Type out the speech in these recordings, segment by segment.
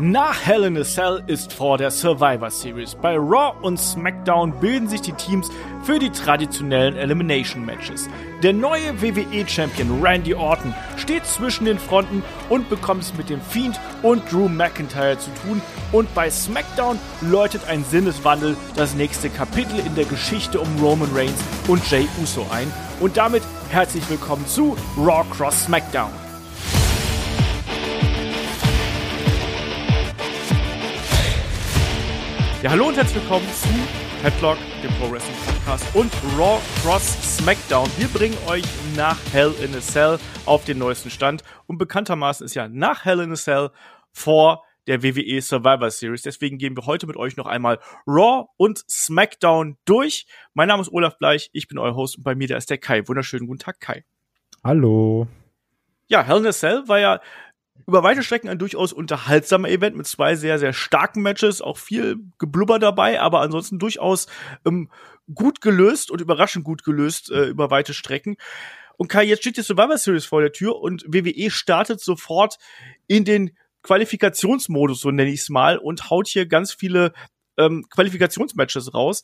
Nach Hell in a Cell ist vor der Survivor Series. Bei Raw und SmackDown bilden sich die Teams für die traditionellen Elimination Matches. Der neue WWE-Champion Randy Orton steht zwischen den Fronten und bekommt es mit dem Fiend und Drew McIntyre zu tun. Und bei SmackDown läutet ein Sinneswandel das nächste Kapitel in der Geschichte um Roman Reigns und Jay Uso ein. Und damit herzlich willkommen zu Raw Cross SmackDown. Ja, hallo und herzlich willkommen zu Headlock, dem Pro Wrestling Podcast und Raw Cross SmackDown. Wir bringen euch nach Hell in a Cell auf den neuesten Stand und bekanntermaßen ist ja nach Hell in a Cell vor der WWE Survivor Series. Deswegen gehen wir heute mit euch noch einmal Raw und SmackDown durch. Mein Name ist Olaf Bleich, ich bin euer Host und bei mir da ist der Kai. Wunderschönen guten Tag, Kai. Hallo. Ja, Hell in a Cell war ja über weite Strecken ein durchaus unterhaltsamer Event mit zwei sehr, sehr starken Matches, auch viel Geblubber dabei, aber ansonsten durchaus ähm, gut gelöst und überraschend gut gelöst äh, über weite Strecken. Und Kai, jetzt steht die Survivor Series vor der Tür und WWE startet sofort in den Qualifikationsmodus, so nenne ich es mal, und haut hier ganz viele ähm, Qualifikationsmatches raus.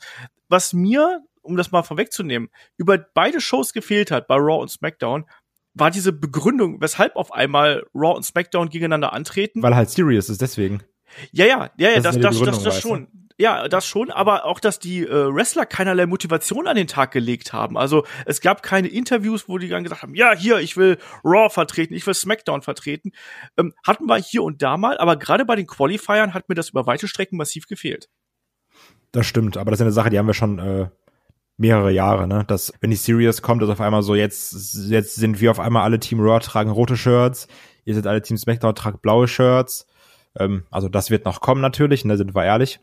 Was mir, um das mal vorwegzunehmen, über beide Shows gefehlt hat, bei Raw und SmackDown, war diese Begründung, weshalb auf einmal Raw und SmackDown gegeneinander antreten. Weil halt Serious ist, deswegen. Ja, ja, ja, ja, das, das, das, das, schon. Ja, das schon, aber auch, dass die äh, Wrestler keinerlei Motivation an den Tag gelegt haben. Also es gab keine Interviews, wo die dann gesagt haben, ja, hier, ich will Raw vertreten, ich will SmackDown vertreten. Ähm, hatten wir hier und da mal, aber gerade bei den Qualifiern hat mir das über weite Strecken massiv gefehlt. Das stimmt, aber das ist eine Sache, die haben wir schon äh, mehrere Jahre, ne? Dass, wenn die Series kommt, ist auf einmal so, jetzt, jetzt sind wir auf einmal alle Team Raw tragen rote Shirts, ihr seid alle Team SmackDown tragt blaue Shirts. Ähm, also das wird noch kommen natürlich, ne, sind wir ehrlich.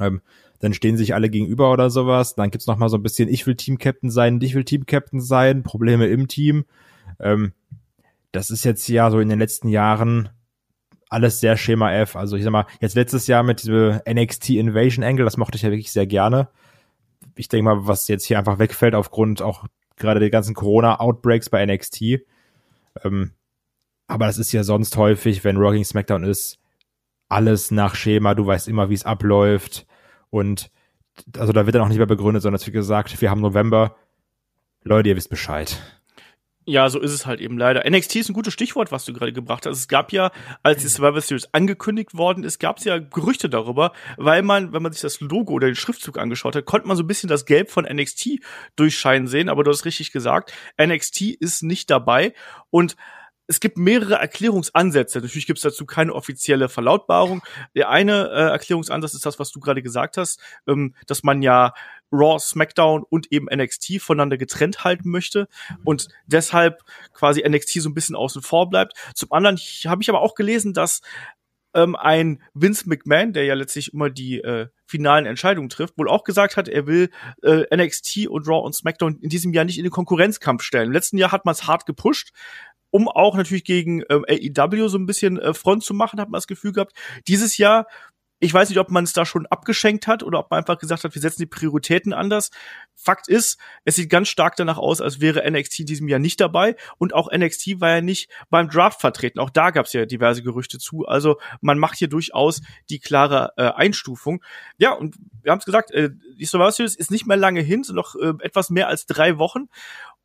Ähm, dann stehen sich alle gegenüber oder sowas. Dann gibt's noch mal so ein bisschen, ich will Team-Captain sein, ich will Team-Captain sein, Probleme im Team. Ähm, das ist jetzt ja so in den letzten Jahren alles sehr Schema F. Also ich sag mal, jetzt letztes Jahr mit diesem NXT Invasion Angle, das mochte ich ja wirklich sehr gerne ich denke mal, was jetzt hier einfach wegfällt aufgrund auch gerade der ganzen Corona-Outbreaks bei NXT. Ähm, aber das ist ja sonst häufig, wenn Rocking SmackDown ist, alles nach Schema, du weißt immer, wie es abläuft. Und also da wird dann auch nicht mehr begründet, sondern es wird gesagt, wir haben November. Leute, ihr wisst Bescheid. Ja, so ist es halt eben leider. NXT ist ein gutes Stichwort, was du gerade gebracht hast. Es gab ja, als die Survivor Series angekündigt worden ist, gab es ja Gerüchte darüber, weil man, wenn man sich das Logo oder den Schriftzug angeschaut hat, konnte man so ein bisschen das Gelb von NXT durchscheinen sehen. Aber du hast richtig gesagt, NXT ist nicht dabei und es gibt mehrere Erklärungsansätze. Natürlich gibt es dazu keine offizielle Verlautbarung. Der eine äh, Erklärungsansatz ist das, was du gerade gesagt hast, ähm, dass man ja Raw, SmackDown und eben NXT voneinander getrennt halten möchte und deshalb quasi NXT so ein bisschen außen vor bleibt. Zum anderen habe ich aber auch gelesen, dass ähm, ein Vince McMahon, der ja letztlich immer die äh, finalen Entscheidungen trifft, wohl auch gesagt hat, er will äh, NXT und Raw und SmackDown in diesem Jahr nicht in den Konkurrenzkampf stellen. Im letzten Jahr hat man es hart gepusht, um auch natürlich gegen ähm, AEW so ein bisschen äh, Front zu machen, hat man das Gefühl gehabt. Dieses Jahr ich weiß nicht, ob man es da schon abgeschenkt hat oder ob man einfach gesagt hat, wir setzen die Prioritäten anders. Fakt ist, es sieht ganz stark danach aus, als wäre NXT in diesem Jahr nicht dabei. Und auch NXT war ja nicht beim Draft vertreten. Auch da gab es ja diverse Gerüchte zu. Also man macht hier durchaus die klare äh, Einstufung. Ja, und wir haben es gesagt, äh, die Survivor Series ist nicht mehr lange hin, sind noch äh, etwas mehr als drei Wochen.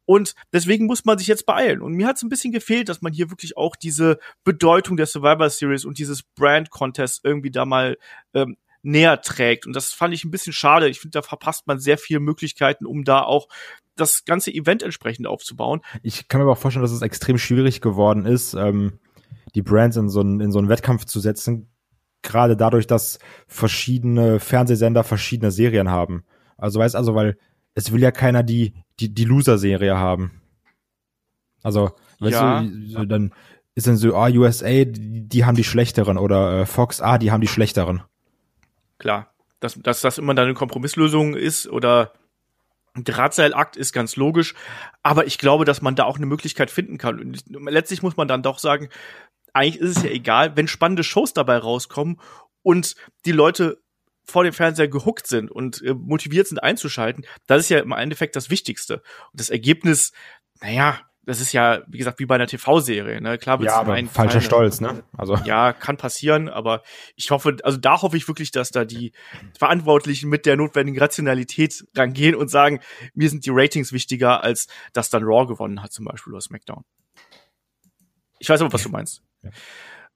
Und deswegen muss man sich jetzt beeilen. Und mir hat es ein bisschen gefehlt, dass man hier wirklich auch diese Bedeutung der Survivor Series und dieses Brand Contest irgendwie da mal ähm, näher trägt. Und das fand ich ein bisschen schade. Ich finde, da verpasst man sehr viele Möglichkeiten, um da auch das ganze Event entsprechend aufzubauen. Ich kann mir aber auch vorstellen, dass es extrem schwierig geworden ist, ähm, die Brands in so einen, in so einen Wettkampf zu setzen. Gerade dadurch, dass verschiedene Fernsehsender verschiedene Serien haben. Also weißt also, weil es will ja keiner die, die, die Loser-Serie haben. Also, weißt ja. du, so, dann ist dann so, ah, USA, die, die haben die schlechteren oder äh, Fox, ah, die haben die schlechteren. Klar, dass, dass das immer dann eine Kompromisslösung ist oder ein Drahtseilakt ist ganz logisch, aber ich glaube, dass man da auch eine Möglichkeit finden kann. Und letztlich muss man dann doch sagen, eigentlich ist es ja egal, wenn spannende Shows dabei rauskommen und die Leute vor dem Fernseher gehuckt sind und äh, motiviert sind einzuschalten, das ist ja im Endeffekt das Wichtigste. Und das Ergebnis, naja, das ist ja, wie gesagt, wie bei einer TV-Serie, ne? Klar ja, aber ein falscher Stolz, ne? Also. Ja, kann passieren, aber ich hoffe, also da hoffe ich wirklich, dass da die Verantwortlichen mit der notwendigen Rationalität rangehen und sagen, mir sind die Ratings wichtiger, als dass dann Raw gewonnen hat, zum Beispiel oder SmackDown. Ich weiß aber, was du meinst. Ja.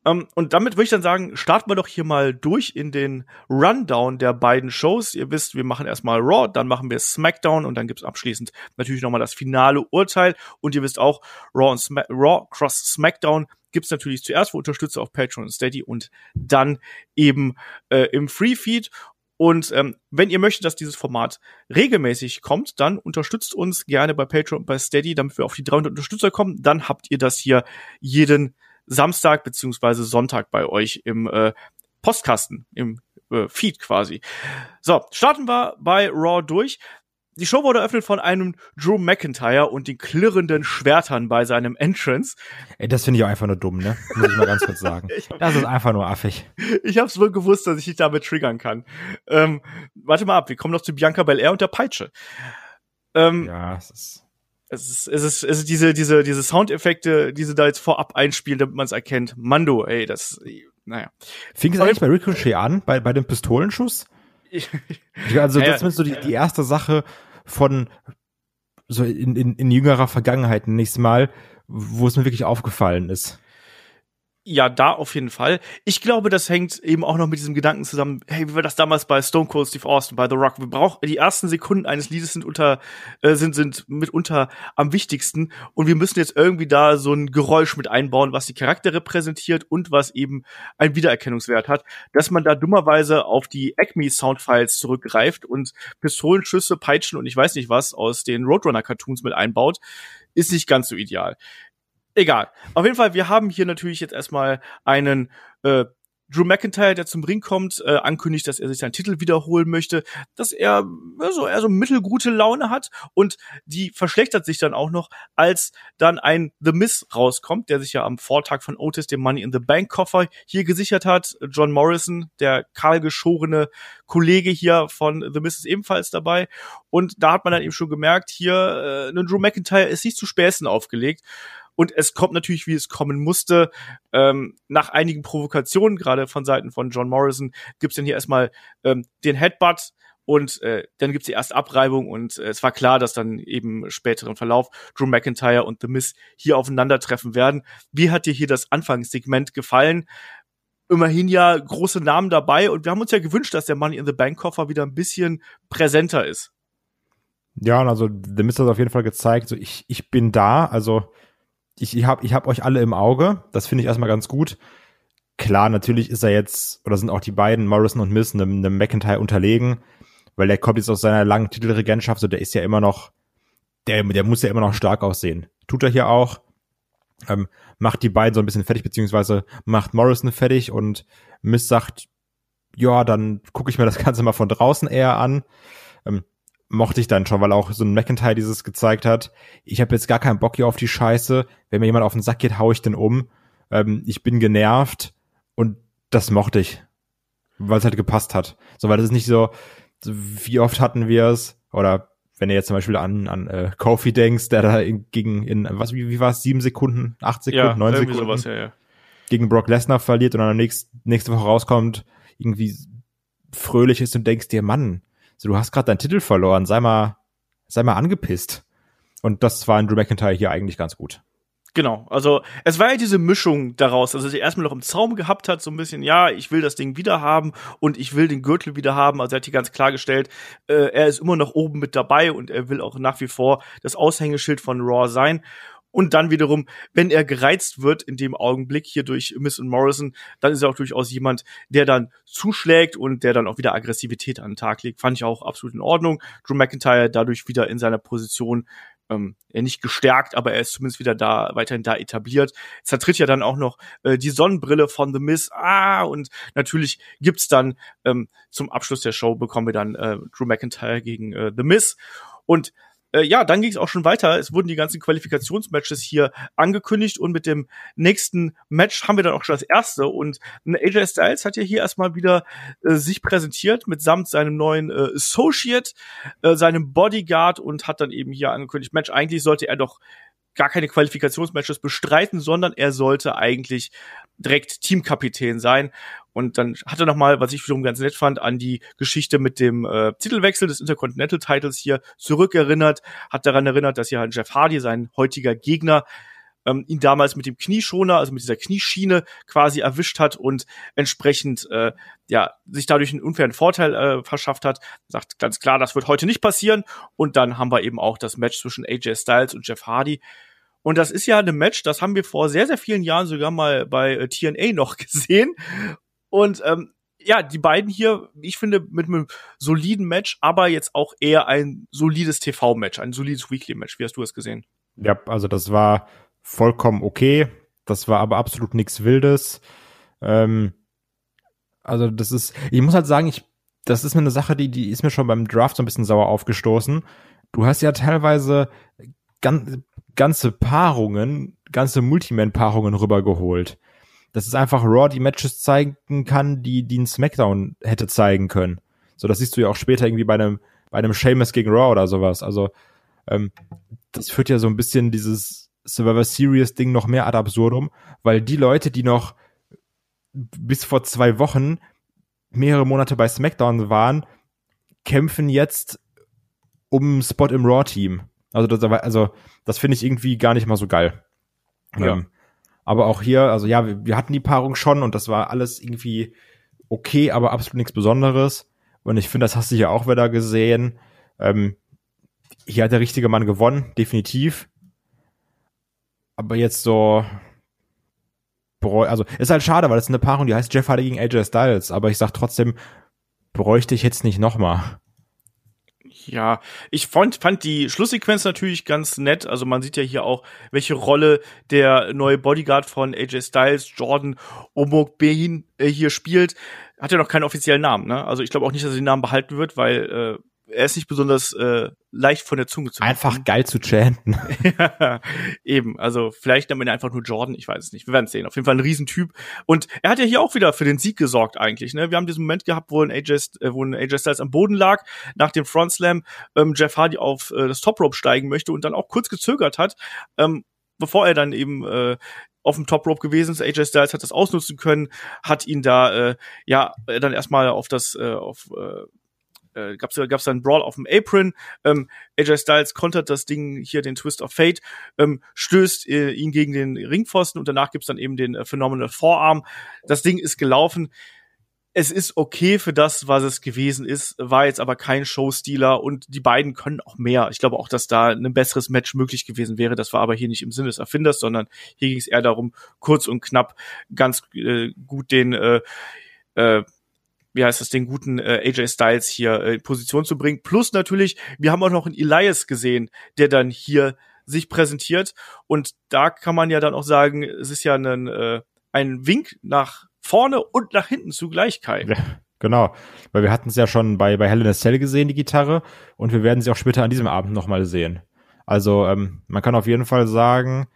Um, ähm, und damit würde ich dann sagen, starten wir doch hier mal durch in den Rundown der beiden Shows. Ihr wisst, wir machen erstmal Raw, dann machen wir SmackDown und dann gibt's abschließend natürlich nochmal das finale Urteil. Und ihr wisst auch, Raw, und Sma Raw Cross SmackDown gibt's natürlich zuerst für Unterstützer auf Patreon und Steady und dann eben äh, im Free Feed. Und ähm, wenn ihr möchtet, dass dieses Format regelmäßig kommt, dann unterstützt uns gerne bei Patreon und bei Steady, damit wir auf die 300 Unterstützer kommen. Dann habt ihr das hier jeden Samstag beziehungsweise Sonntag bei euch im äh, Postkasten, im äh, Feed quasi. So, starten wir bei Raw durch. Die Show wurde eröffnet von einem Drew McIntyre und den klirrenden Schwertern bei seinem Entrance. Ey, das finde ich auch einfach nur dumm, ne? Muss ich mal ganz kurz sagen. Das ist einfach nur affig. Ich hab's wohl gewusst, dass ich dich damit triggern kann. Ähm, warte mal ab, wir kommen noch zu Bianca Belair und der Peitsche. Ähm, ja, es ist es ist, es ist, es ist diese, diese, diese Soundeffekte, die sie da jetzt vorab einspielen, damit man es erkennt. Mando, ey, das, naja. Fing es eigentlich bei Ricochet an, bei, bei dem Pistolenschuss? also, das ist so die, die erste Sache von, so in, in, in jüngerer Vergangenheit nächstes Mal, wo es mir wirklich aufgefallen ist. Ja, da auf jeden Fall. Ich glaube, das hängt eben auch noch mit diesem Gedanken zusammen, hey, wie war das damals bei Stone Cold Steve Austin, bei The Rock? Wir brauchen, die ersten Sekunden eines Liedes sind unter, äh, sind, sind mitunter am wichtigsten und wir müssen jetzt irgendwie da so ein Geräusch mit einbauen, was die Charakter repräsentiert und was eben einen Wiedererkennungswert hat. Dass man da dummerweise auf die Acme Soundfiles zurückgreift und Pistolenschüsse, Peitschen und ich weiß nicht was aus den Roadrunner Cartoons mit einbaut, ist nicht ganz so ideal. Egal. Auf jeden Fall, wir haben hier natürlich jetzt erstmal einen äh, Drew McIntyre, der zum Ring kommt, äh, ankündigt, dass er sich seinen Titel wiederholen möchte, dass er so eher so mittelgute Laune hat und die verschlechtert sich dann auch noch, als dann ein The Miss rauskommt, der sich ja am Vortag von Otis den Money in the Bank Koffer hier gesichert hat. John Morrison, der kahlgeschorene Kollege hier von The Miss ist ebenfalls dabei und da hat man dann eben schon gemerkt, hier äh, Drew McIntyre ist nicht zu Späßen aufgelegt und es kommt natürlich, wie es kommen musste. Ähm, nach einigen Provokationen, gerade von Seiten von John Morrison, gibt's dann hier erstmal ähm, den Headbutt. Und äh, dann gibt's die erste Abreibung und äh, es war klar, dass dann eben späteren Verlauf Drew McIntyre und The Miz hier aufeinandertreffen werden. Wie hat dir hier das Anfangssegment gefallen? Immerhin ja große Namen dabei und wir haben uns ja gewünscht, dass der Money in the Bank Koffer wieder ein bisschen präsenter ist. Ja, also The Miz hat auf jeden Fall gezeigt, so ich, ich bin da, also ich, ich habe ich hab euch alle im Auge. Das finde ich erstmal ganz gut. Klar, natürlich ist er jetzt, oder sind auch die beiden, Morrison und Miss, einem, einem McIntyre unterlegen, weil der kommt jetzt aus seiner langen Titelregentschaft, so der ist ja immer noch, der, der muss ja immer noch stark aussehen. Tut er hier auch. Ähm, macht die beiden so ein bisschen fertig, beziehungsweise macht Morrison fertig und Miss sagt, ja, dann gucke ich mir das Ganze mal von draußen eher an. Ähm, mochte ich dann schon, weil auch so ein McIntyre dieses gezeigt hat. Ich habe jetzt gar keinen Bock hier auf die Scheiße. Wenn mir jemand auf den Sack geht, hau ich den um. Ähm, ich bin genervt und das mochte ich, weil es halt gepasst hat. So, weil das ist nicht so, wie oft hatten wir es oder wenn du jetzt zum Beispiel an, an äh, Kofi denkst, der da in, gegen in was wie, wie war es sieben Sekunden, acht Sekunden, ja, neun Sekunden sowas, ja, ja. gegen Brock Lesnar verliert und dann nächst, nächste Woche rauskommt, irgendwie fröhlich ist und denkst dir, Mann, so, du hast gerade deinen Titel verloren, sei mal, sei mal angepisst. Und das war in Drew McIntyre hier eigentlich ganz gut. Genau, also es war ja diese Mischung daraus, dass er sich erstmal noch im Zaum gehabt hat, so ein bisschen, ja, ich will das Ding wieder haben und ich will den Gürtel wieder haben. Also er hat hier ganz klargestellt, äh, er ist immer noch oben mit dabei und er will auch nach wie vor das Aushängeschild von Raw sein. Und dann wiederum, wenn er gereizt wird in dem Augenblick hier durch Miss und Morrison, dann ist er auch durchaus jemand, der dann zuschlägt und der dann auch wieder Aggressivität an den Tag legt. Fand ich auch absolut in Ordnung. Drew McIntyre dadurch wieder in seiner Position ähm, er nicht gestärkt, aber er ist zumindest wieder da, weiterhin da etabliert. Zertritt ja dann auch noch äh, die Sonnenbrille von The Miss. Ah, und natürlich gibt's dann ähm, zum Abschluss der Show bekommen wir dann äh, Drew McIntyre gegen äh, The Miss. Und äh, ja, dann ging es auch schon weiter. Es wurden die ganzen Qualifikationsmatches hier angekündigt und mit dem nächsten Match haben wir dann auch schon das erste. Und AJ Styles hat ja hier erstmal wieder äh, sich präsentiert mitsamt seinem neuen äh, Associate, äh, seinem Bodyguard und hat dann eben hier angekündigt, Match, eigentlich sollte er doch gar keine Qualifikationsmatches bestreiten, sondern er sollte eigentlich direkt Teamkapitän sein. Und dann hat er nochmal, was ich wiederum ganz nett fand, an die Geschichte mit dem äh, Titelwechsel des Intercontinental Titles hier zurückerinnert, hat daran erinnert, dass ja Jeff Hardy, sein heutiger Gegner, ähm, ihn damals mit dem Knieschoner, also mit dieser Knieschiene quasi erwischt hat und entsprechend äh, ja sich dadurch einen unfairen Vorteil äh, verschafft hat. Sagt ganz klar, das wird heute nicht passieren. Und dann haben wir eben auch das Match zwischen AJ Styles und Jeff Hardy. Und das ist ja eine Match, das haben wir vor sehr, sehr vielen Jahren sogar mal bei äh, TNA noch gesehen. Und ähm, ja, die beiden hier, ich finde, mit einem soliden Match, aber jetzt auch eher ein solides TV-Match, ein solides Weekly-Match. Wie hast du es gesehen? Ja, also das war vollkommen okay. Das war aber absolut nichts Wildes. Ähm, also das ist, ich muss halt sagen, ich, das ist mir eine Sache, die, die ist mir schon beim Draft so ein bisschen sauer aufgestoßen. Du hast ja teilweise gan ganze Paarungen, ganze Multiman-Paarungen rübergeholt. Das ist einfach Raw die Matches zeigen kann, die, die ein SmackDown hätte zeigen können. So, das siehst du ja auch später irgendwie bei einem, bei einem Sheamus gegen Raw oder sowas. Also, ähm, das führt ja so ein bisschen dieses Survivor Series Ding noch mehr ad absurdum, weil die Leute, die noch bis vor zwei Wochen mehrere Monate bei SmackDown waren, kämpfen jetzt um Spot im Raw-Team. Also das, also das finde ich irgendwie gar nicht mal so geil. Ja. Ähm, aber auch hier, also ja, wir, wir, hatten die Paarung schon und das war alles irgendwie okay, aber absolut nichts Besonderes. Und ich finde, das hast du hier auch wieder gesehen. Ähm, hier hat der richtige Mann gewonnen, definitiv. Aber jetzt so, also ist halt schade, weil das ist eine Paarung, die heißt Jeff Hardy gegen AJ Styles. Aber ich sag trotzdem, bräuchte ich jetzt nicht nochmal. Ja, ich fand, fand die Schlusssequenz natürlich ganz nett. Also man sieht ja hier auch, welche Rolle der neue Bodyguard von AJ Styles, Jordan Omok Behin, äh, hier spielt. Hat ja noch keinen offiziellen Namen, ne? Also ich glaube auch nicht, dass er den Namen behalten wird, weil äh, er ist nicht besonders äh, leicht von der Zunge zu machen. Einfach geil zu chanten. ja, eben, also vielleicht nennt man ihn einfach nur Jordan, ich weiß es nicht. Wir werden sehen. Auf jeden Fall ein Riesentyp. Und er hat ja hier auch wieder für den Sieg gesorgt eigentlich. Ne? Wir haben diesen Moment gehabt, wo ein AJ, äh, wo ein AJ Styles am Boden lag, nach dem Front Slam ähm, Jeff Hardy auf äh, das Top Rope steigen möchte und dann auch kurz gezögert hat, ähm, bevor er dann eben äh, auf dem Top Rope gewesen ist. AJ Styles hat das ausnutzen können, hat ihn da äh, ja dann erstmal auf das äh, auf äh, äh, gab's gab's dann Brawl auf dem Apron. Ähm, AJ Styles kontert das Ding hier den Twist of Fate, ähm, stößt äh, ihn gegen den Ringpfosten und danach gibt's dann eben den äh, Phenomenal Vorarm. Das Ding ist gelaufen. Es ist okay für das, was es gewesen ist, war jetzt aber kein Showstealer und die beiden können auch mehr. Ich glaube auch, dass da ein besseres Match möglich gewesen wäre. Das war aber hier nicht im Sinne des Erfinders, sondern hier ging es eher darum, kurz und knapp ganz äh, gut den äh, äh, wie heißt das, den guten äh, AJ Styles hier äh, in Position zu bringen. Plus natürlich, wir haben auch noch einen Elias gesehen, der dann hier sich präsentiert. Und da kann man ja dann auch sagen, es ist ja ein, äh, ein Wink nach vorne und nach hinten zugleich, Kai. Ja, genau, weil wir hatten es ja schon bei, bei a Cell gesehen, die Gitarre, und wir werden sie auch später an diesem Abend nochmal sehen. Also ähm, man kann auf jeden Fall sagen,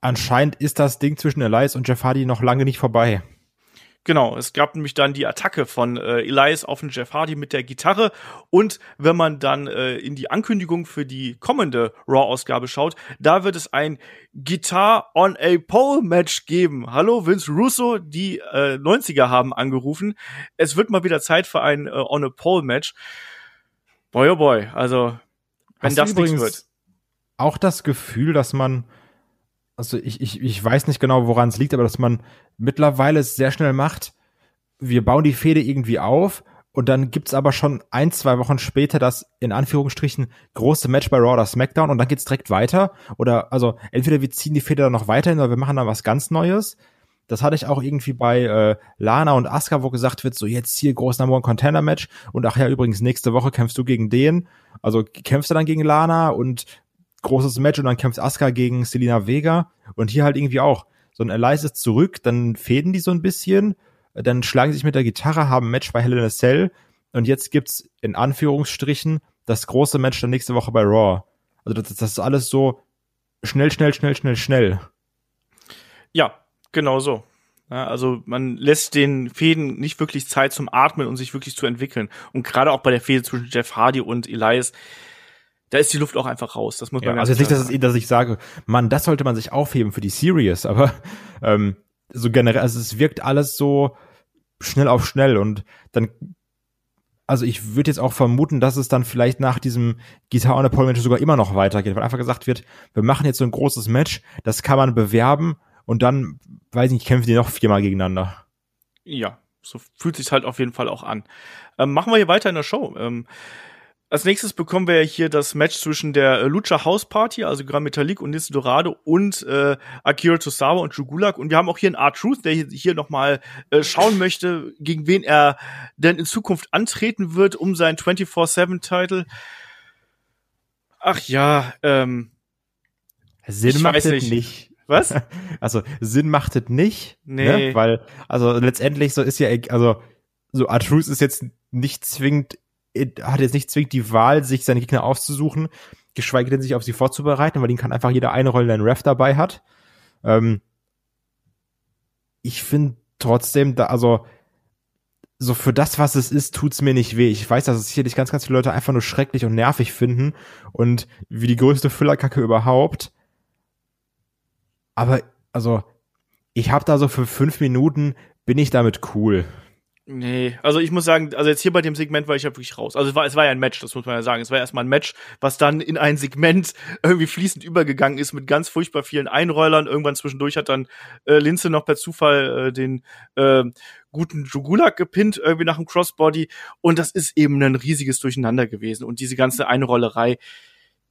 anscheinend ist das Ding zwischen Elias und Jeff Hardy noch lange nicht vorbei. Genau, es gab nämlich dann die Attacke von äh, Elias auf den Jeff Hardy mit der Gitarre und wenn man dann äh, in die Ankündigung für die kommende Raw-Ausgabe schaut, da wird es ein Guitar on a Pole Match geben. Hallo Vince Russo, die äh, 90er haben angerufen. Es wird mal wieder Zeit für ein äh, on a Pole Match. Boy oh boy, also wenn Hast das nichts wird. Auch das Gefühl, dass man also ich, ich, ich weiß nicht genau, woran es liegt, aber dass man mittlerweile es sehr schnell macht, wir bauen die Fehde irgendwie auf und dann gibt's aber schon ein, zwei Wochen später das in Anführungsstrichen große Match bei Raw oder SmackDown und dann geht's direkt weiter. Oder also entweder wir ziehen die Fehde dann noch weiterhin oder wir machen dann was ganz Neues. Das hatte ich auch irgendwie bei äh, Lana und Asuka, wo gesagt wird, so jetzt hier groß Number One Contender Match und ach ja, übrigens nächste Woche kämpfst du gegen den. Also kämpfst du dann gegen Lana und großes Match und dann kämpft Asuka gegen Selina Vega und hier halt irgendwie auch. So ein Elias ist zurück, dann fäden die so ein bisschen, dann schlagen sie sich mit der Gitarre, haben ein Match bei Hell Cell und jetzt gibt's in Anführungsstrichen das große Match dann nächste Woche bei Raw. Also das, das ist alles so schnell, schnell, schnell, schnell, schnell. Ja, genau so. Also man lässt den Fäden nicht wirklich Zeit zum Atmen und sich wirklich zu entwickeln. Und gerade auch bei der Fehde zwischen Jeff Hardy und Elias, da ist die Luft auch einfach raus. Das muss man ja, Also jetzt nicht, dass, es, dass ich sage, Mann, das sollte man sich aufheben für die Series, aber ähm, so generell, also es wirkt alles so schnell auf schnell und dann also ich würde jetzt auch vermuten, dass es dann vielleicht nach diesem Guitar on Appointment sogar immer noch weitergeht, weil einfach gesagt wird, wir machen jetzt so ein großes Match, das kann man bewerben und dann, weiß ich nicht, kämpfen die noch viermal gegeneinander. Ja, so fühlt sich halt auf jeden Fall auch an. Ähm, machen wir hier weiter in der Show. Ähm, als nächstes bekommen wir hier das Match zwischen der äh, Lucha House Party, also Gran Metalik und Nis Dorado und äh, Akira Tosawa und Jugulak. Und wir haben auch hier einen R-Truth, der hier, hier nochmal äh, schauen möchte, gegen wen er denn in Zukunft antreten wird, um seinen 24-7-Title. Ach ja, ähm. Sinn macht es nicht. nicht. Was? Also Sinn macht es nicht. Nee. Ne? Weil, also letztendlich so ist ja, also so R-Truth ist jetzt nicht zwingend hat jetzt nicht zwingend die Wahl, sich seine Gegner auszusuchen, geschweige denn sich auf sie vorzubereiten, weil ihn kann einfach jeder eine Rolle, einen Ref dabei hat. Ähm, ich finde trotzdem, da, also so für das, was es ist, tut's mir nicht weh. Ich weiß, dass es sicherlich ganz, ganz viele Leute einfach nur schrecklich und nervig finden und wie die größte Füllerkacke überhaupt. Aber, also, ich habe da so für fünf Minuten bin ich damit cool. Nee, also ich muss sagen, also jetzt hier bei dem Segment war ich ja wirklich raus. Also es war, es war ja ein Match, das muss man ja sagen. Es war erstmal ein Match, was dann in ein Segment irgendwie fließend übergegangen ist mit ganz furchtbar vielen Einrollern. Irgendwann zwischendurch hat dann äh, Linze noch per Zufall äh, den äh, guten Jugulak gepinnt, irgendwie nach dem Crossbody. Und das ist eben ein riesiges Durcheinander gewesen. Und diese ganze Einrollerei,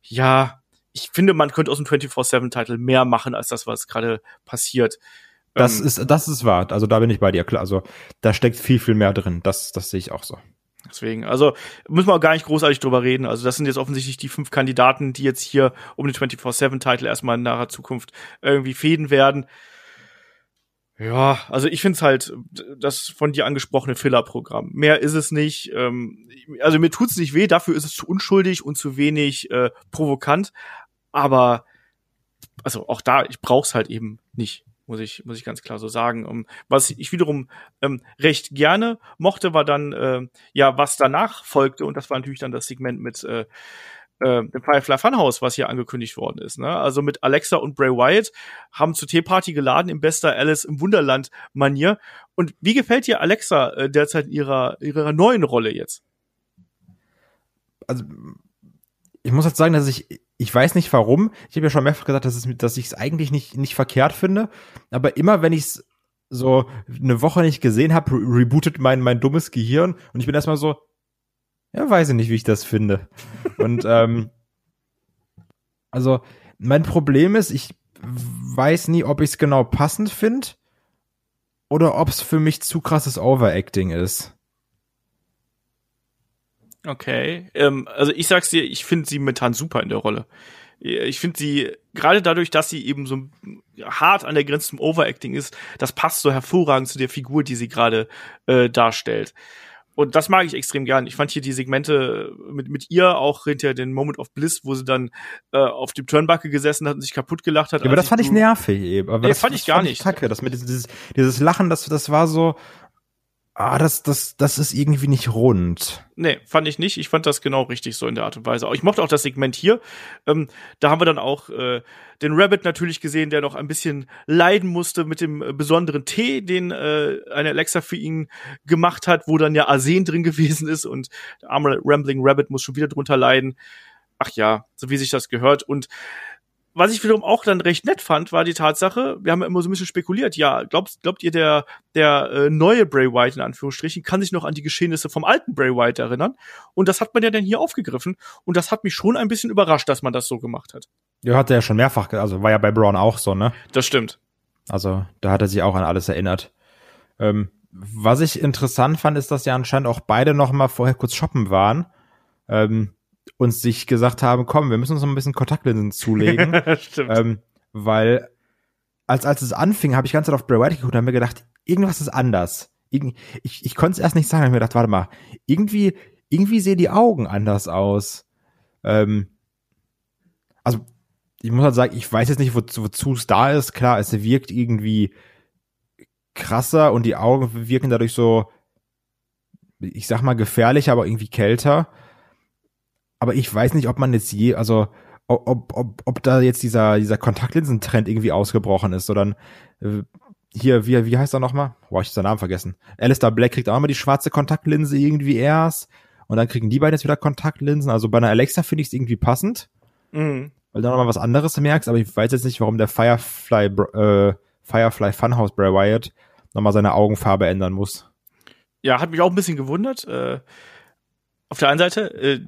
ja, ich finde, man könnte aus dem 24-7-Titel mehr machen, als das, was gerade passiert. Das ähm, ist, das ist wahr. Also da bin ich bei dir klar. Also da steckt viel, viel mehr drin. Das, das sehe ich auch so. Deswegen, also müssen wir auch gar nicht großartig drüber reden. Also das sind jetzt offensichtlich die fünf Kandidaten, die jetzt hier um den 24-7-Titel erstmal in naher Zukunft irgendwie fäden werden. Ja, also ich finde es halt das von dir angesprochene Filler-Programm. Mehr ist es nicht. Ähm, also mir tut's nicht weh, dafür ist es zu unschuldig und zu wenig äh, provokant. Aber also auch da, ich brauch's halt eben nicht muss ich, muss ich ganz klar so sagen. Um, was ich wiederum ähm, recht gerne mochte, war dann, äh, ja, was danach folgte, und das war natürlich dann das Segment mit äh, äh, dem Firefly Funhouse, was hier angekündigt worden ist. Ne? Also mit Alexa und Bray Wyatt haben zur Teeparty geladen im bester Alice im Wunderland Manier. Und wie gefällt dir Alexa äh, derzeit in ihrer, ihrer neuen Rolle jetzt? Also ich muss jetzt sagen, dass ich ich weiß nicht warum. Ich habe ja schon mehrfach gesagt, dass, es, dass ich es eigentlich nicht, nicht verkehrt finde. Aber immer, wenn ich es so eine Woche nicht gesehen habe, re rebootet mein, mein dummes Gehirn und ich bin erstmal so, ja, weiß ich nicht, wie ich das finde. und ähm, also mein Problem ist, ich weiß nie, ob ich es genau passend finde oder ob es für mich zu krasses Overacting ist. Okay. Ähm, also ich sag's dir, ich finde sie momentan super in der Rolle. Ich finde sie, gerade dadurch, dass sie eben so hart an der Grenze zum Overacting ist, das passt so hervorragend zu der Figur, die sie gerade äh, darstellt. Und das mag ich extrem gern. Ich fand hier die Segmente mit, mit ihr auch hinter den Moment of Bliss, wo sie dann äh, auf dem Turnbuckle gesessen hat und sich kaputt gelacht hat. Ja, aber das fand ich nervig eben. Aber nee, das fand ich gar fand nicht. Kacke. Das mit dieses, dieses Lachen, das, das war so, ah, das, das, das ist irgendwie nicht rund. Nee, fand ich nicht. Ich fand das genau richtig so in der Art und Weise. Ich mochte auch das Segment hier. Ähm, da haben wir dann auch äh, den Rabbit natürlich gesehen, der noch ein bisschen leiden musste mit dem äh, besonderen Tee, den äh, eine Alexa für ihn gemacht hat, wo dann ja Arsen drin gewesen ist und der arme Rambling Rabbit muss schon wieder drunter leiden. Ach ja, so wie sich das gehört. Und was ich wiederum auch dann recht nett fand, war die Tatsache, wir haben ja immer so ein bisschen spekuliert, ja, glaubt, glaubt ihr, der, der äh, neue Bray White in Anführungsstrichen kann sich noch an die Geschehnisse vom alten Bray White erinnern? Und das hat man ja dann hier aufgegriffen und das hat mich schon ein bisschen überrascht, dass man das so gemacht hat. Ja, hat er ja schon mehrfach, also war ja bei Braun auch so, ne? Das stimmt. Also da hat er sich auch an alles erinnert. Ähm, was ich interessant fand, ist, dass ja anscheinend auch beide noch mal vorher kurz shoppen waren. Ähm, und sich gesagt haben, komm, wir müssen uns noch ein bisschen Kontaktlinsen zulegen. Stimmt. Ähm, weil als, als es anfing, habe ich ganz Zeit auf Bray Wyatt geguckt und habe mir gedacht, irgendwas ist anders. Irgend, ich ich konnte es erst nicht sagen, habe mir gedacht, warte mal, irgendwie, irgendwie sehen die Augen anders aus. Ähm, also, ich muss halt sagen, ich weiß jetzt nicht, wozu, wozu es da ist. Klar, es wirkt irgendwie krasser und die Augen wirken dadurch so, ich sag mal, gefährlicher, aber irgendwie kälter. Aber ich weiß nicht, ob man jetzt je, also ob, ob, ob da jetzt dieser, dieser Kontaktlinsentrend irgendwie ausgebrochen ist, sondern äh, hier, wie, wie heißt er nochmal? Boah, ich hab seinen Namen vergessen. Alistair Black kriegt auch immer die schwarze Kontaktlinse irgendwie erst und dann kriegen die beiden jetzt wieder Kontaktlinsen. Also bei einer Alexa finde ich es irgendwie passend, mhm. weil du nochmal was anderes merkst, aber ich weiß jetzt nicht, warum der Firefly, äh, Firefly Funhouse Bray Wyatt nochmal seine Augenfarbe ändern muss. Ja, hat mich auch ein bisschen gewundert. Äh, auf der einen Seite, äh,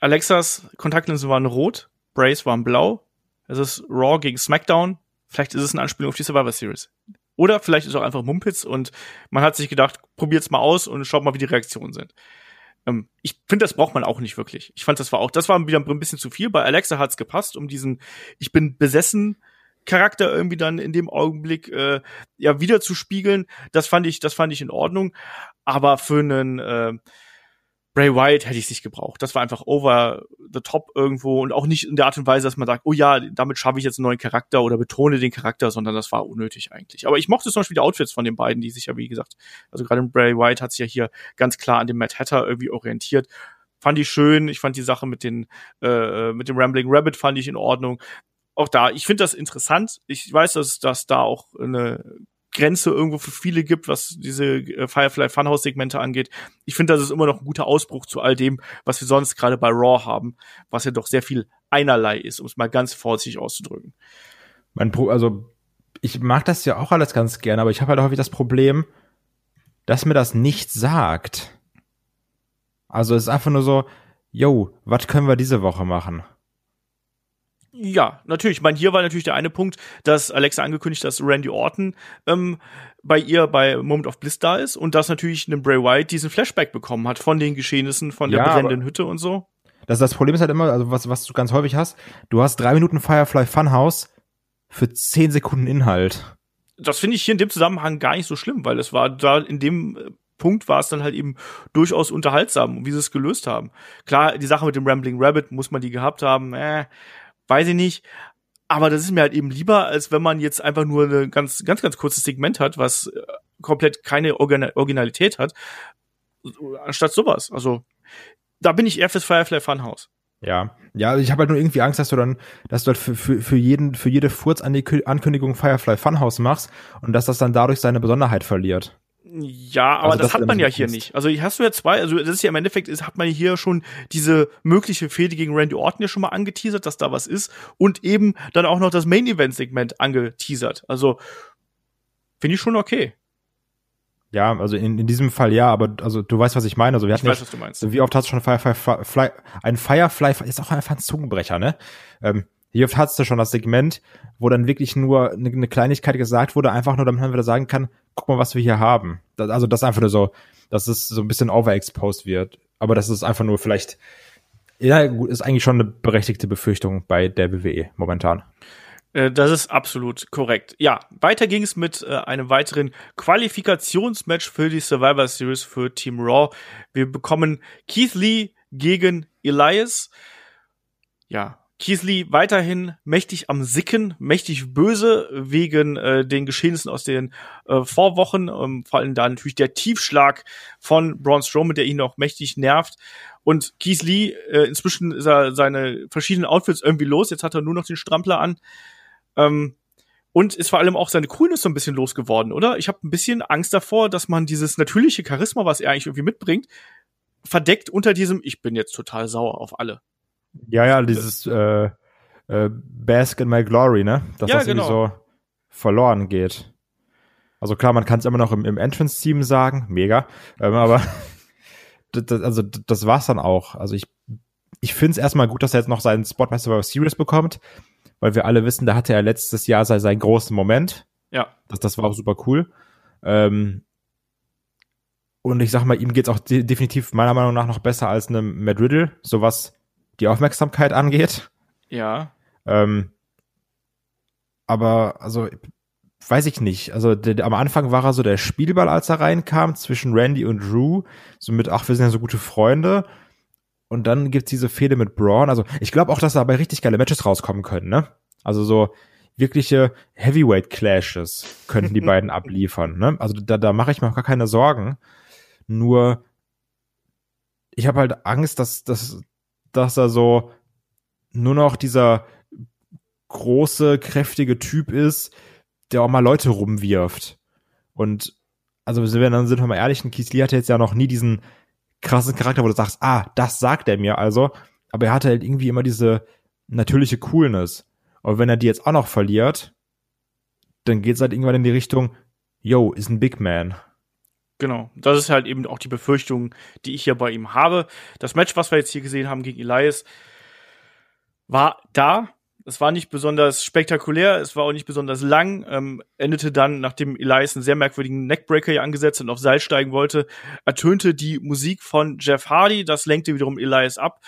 Alexas Kontaktlinsen waren rot, Brays waren blau. Es ist Raw gegen SmackDown. Vielleicht ist es eine Anspielung auf die Survivor Series. Oder vielleicht ist es auch einfach Mumpitz und man hat sich gedacht, probiert's mal aus und schaut mal, wie die Reaktionen sind. Ähm, ich finde, das braucht man auch nicht wirklich. Ich fand, das war auch, das war wieder ein bisschen zu viel. Bei Alexa hat's gepasst, um diesen Ich bin besessen Charakter irgendwie dann in dem Augenblick äh, ja wieder zu spiegeln. Das fand ich, das fand ich in Ordnung. Aber für einen äh, Bray Wyatt hätte ich nicht gebraucht. Das war einfach over the top irgendwo und auch nicht in der Art und Weise, dass man sagt, oh ja, damit schaffe ich jetzt einen neuen Charakter oder betone den Charakter, sondern das war unnötig eigentlich. Aber ich mochte zum Beispiel die Outfits von den beiden, die sich ja, wie gesagt, also gerade Bray Wyatt hat sich ja hier ganz klar an dem Matt Hatter irgendwie orientiert. Fand ich schön. Ich fand die Sache mit den äh, mit dem Rambling Rabbit fand ich in Ordnung. Auch da, ich finde das interessant. Ich weiß, dass, dass da auch eine Grenze irgendwo für viele gibt, was diese äh, Firefly Funhouse Segmente angeht. Ich finde, das ist immer noch ein guter Ausbruch zu all dem, was wir sonst gerade bei Raw haben, was ja doch sehr viel einerlei ist, um es mal ganz vorsichtig auszudrücken. Mein Pro also ich mag das ja auch alles ganz gerne, aber ich habe halt häufig das Problem, dass mir das nicht sagt. Also es ist einfach nur so, yo, was können wir diese Woche machen? Ja, natürlich. Ich meine, hier war natürlich der eine Punkt, dass Alexa angekündigt, dass Randy Orton ähm, bei ihr bei Moment of Bliss da ist und dass natürlich ein Bray Wyatt diesen Flashback bekommen hat von den Geschehnissen, von der ja, brennenden Hütte und so. Das, das Problem ist halt immer, also was, was du ganz häufig hast, du hast drei Minuten Firefly Funhouse für zehn Sekunden Inhalt. Das finde ich hier in dem Zusammenhang gar nicht so schlimm, weil es war da in dem äh, Punkt war es dann halt eben durchaus unterhaltsam, wie sie es gelöst haben. Klar, die Sache mit dem Rambling Rabbit muss man die gehabt haben, äh, weiß ich nicht. Aber das ist mir halt eben lieber, als wenn man jetzt einfach nur ein ganz, ganz, ganz kurzes Segment hat, was äh, komplett keine Originalität hat, anstatt sowas. Also, da bin ich eher fürs Firefly Funhouse. Ja, ja, ich habe halt nur irgendwie Angst, dass du dann, dass du halt für, für, für jeden, für jede Furz-Ankündigung Firefly Funhouse machst und dass das dann dadurch seine Besonderheit verliert. Ja, aber also das, das, hat man ja hier nicht. Also hier hast du ja zwei, also das ist ja im Endeffekt, ist, hat man hier schon diese mögliche Fehde gegen Randy Orton ja schon mal angeteasert, dass da was ist und eben dann auch noch das Main Event Segment angeteasert. Also finde ich schon okay. Ja, also in, in diesem Fall ja, aber also du weißt, was ich meine. Also wir hatten ich weiß, was du meinst. Wie oft hast du schon Firefly, Fly, ein Firefly, ist auch einfach ein Zungenbrecher, ne? Ähm, wie oft hattest du schon das Segment, wo dann wirklich nur eine, eine Kleinigkeit gesagt wurde, einfach nur, damit man wieder sagen kann, guck mal, was wir hier haben. Das, also das einfach nur so, dass es so ein bisschen overexposed wird. Aber das ist einfach nur vielleicht, ja, ist eigentlich schon eine berechtigte Befürchtung bei der WWE momentan. Äh, das ist absolut korrekt. Ja, weiter ging es mit äh, einem weiteren Qualifikationsmatch für die Survivor Series für Team Raw. Wir bekommen Keith Lee gegen Elias. Ja, Keithley weiterhin mächtig am Sicken, mächtig böse wegen äh, den Geschehnissen aus den äh, Vorwochen, ähm, vor allem da natürlich der Tiefschlag von Braun Strowman, der ihn noch mächtig nervt. Und Lee, äh, inzwischen ist er seine verschiedenen Outfits irgendwie los, jetzt hat er nur noch den Strampler an. Ähm, und ist vor allem auch seine Coolness so ein bisschen losgeworden, oder? Ich habe ein bisschen Angst davor, dass man dieses natürliche Charisma, was er eigentlich irgendwie mitbringt, verdeckt unter diesem, ich bin jetzt total sauer auf alle. Ja, ja, dieses äh, äh, Bask in My Glory, ne? Dass ja, das genau. irgendwie so verloren geht. Also klar, man kann es immer noch im, im Entrance-Team sagen, mega, ähm, aber das, also das war's dann auch. Also ich, ich finde es erstmal gut, dass er jetzt noch seinen Spot bei Survivor Series bekommt, weil wir alle wissen, da hatte er letztes Jahr seinen, seinen großen Moment. Ja. Das, das war auch super cool. Ähm, und ich sag mal, ihm geht's auch de definitiv meiner Meinung nach noch besser als einem Matt Riddle, so was die Aufmerksamkeit angeht. Ja. Ähm, aber, also, weiß ich nicht. Also der, am Anfang war er so der Spielball, als er reinkam, zwischen Randy und Drew. So mit, ach, wir sind ja so gute Freunde. Und dann gibt's diese Fehde mit Braun. Also ich glaube auch, dass dabei richtig geile Matches rauskommen können, ne? Also so wirkliche Heavyweight-Clashes könnten die beiden abliefern, ne? Also da, da mache ich mir auch gar keine Sorgen. Nur ich habe halt Angst, dass, dass dass er so nur noch dieser große, kräftige Typ ist, der auch mal Leute rumwirft. Und also wenn dann sind wir mal ehrlich, Keith Lee hatte jetzt ja noch nie diesen krassen Charakter, wo du sagst, ah, das sagt er mir also. Aber er hatte halt irgendwie immer diese natürliche Coolness. Und wenn er die jetzt auch noch verliert, dann geht's halt irgendwann in die Richtung, yo, ist ein Big Man. Genau, das ist halt eben auch die Befürchtung, die ich hier bei ihm habe. Das Match, was wir jetzt hier gesehen haben gegen Elias, war da. Es war nicht besonders spektakulär, es war auch nicht besonders lang. Ähm, endete dann, nachdem Elias einen sehr merkwürdigen Neckbreaker hier angesetzt und auf Seil steigen wollte, ertönte die Musik von Jeff Hardy. Das lenkte wiederum Elias ab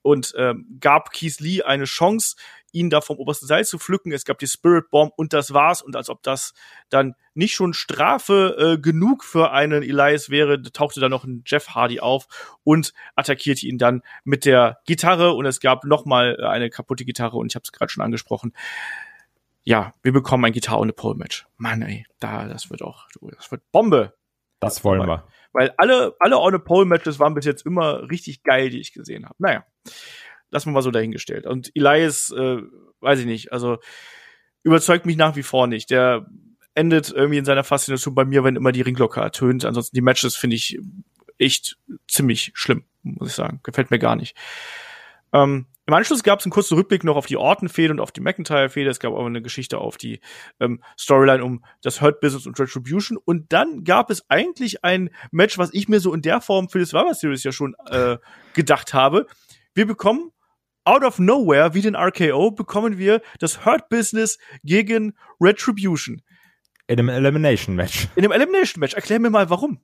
und ähm, gab Keith Lee eine Chance, ihn da vom obersten Seil zu pflücken. Es gab die Spirit Bomb und das war's. Und als ob das dann nicht schon Strafe äh, genug für einen Elias wäre, tauchte da noch ein Jeff Hardy auf und attackierte ihn dann mit der Gitarre. Und es gab noch mal äh, eine kaputte Gitarre und ich habe es gerade schon angesprochen. Ja, wir bekommen ein Gitarre- und eine Pole-Match. Mann, ey, da, das wird auch, das wird Bombe. Das wollen wir. Weil alle, alle on a pole Matches waren bis jetzt immer richtig geil, die ich gesehen habe. Naja wir mal so dahingestellt. Und Elias, äh, weiß ich nicht, also überzeugt mich nach wie vor nicht. Der endet irgendwie in seiner Faszination bei mir, wenn immer die Ringglocke ertönt. Ansonsten die Matches finde ich echt ziemlich schlimm, muss ich sagen. Gefällt mir gar nicht. Ähm, Im Anschluss gab es einen kurzen Rückblick noch auf die Orton-Fehde und auf die McIntyre-Fehde. Es gab aber eine Geschichte auf die ähm, Storyline um das Hurt Business und Retribution. Und dann gab es eigentlich ein Match, was ich mir so in der Form für das Survivor Series ja schon äh, gedacht habe. Wir bekommen out of nowhere, wie den RKO, bekommen wir das Hurt Business gegen Retribution. In einem Elimination Match. In einem Elimination Match. Erklär mir mal, warum.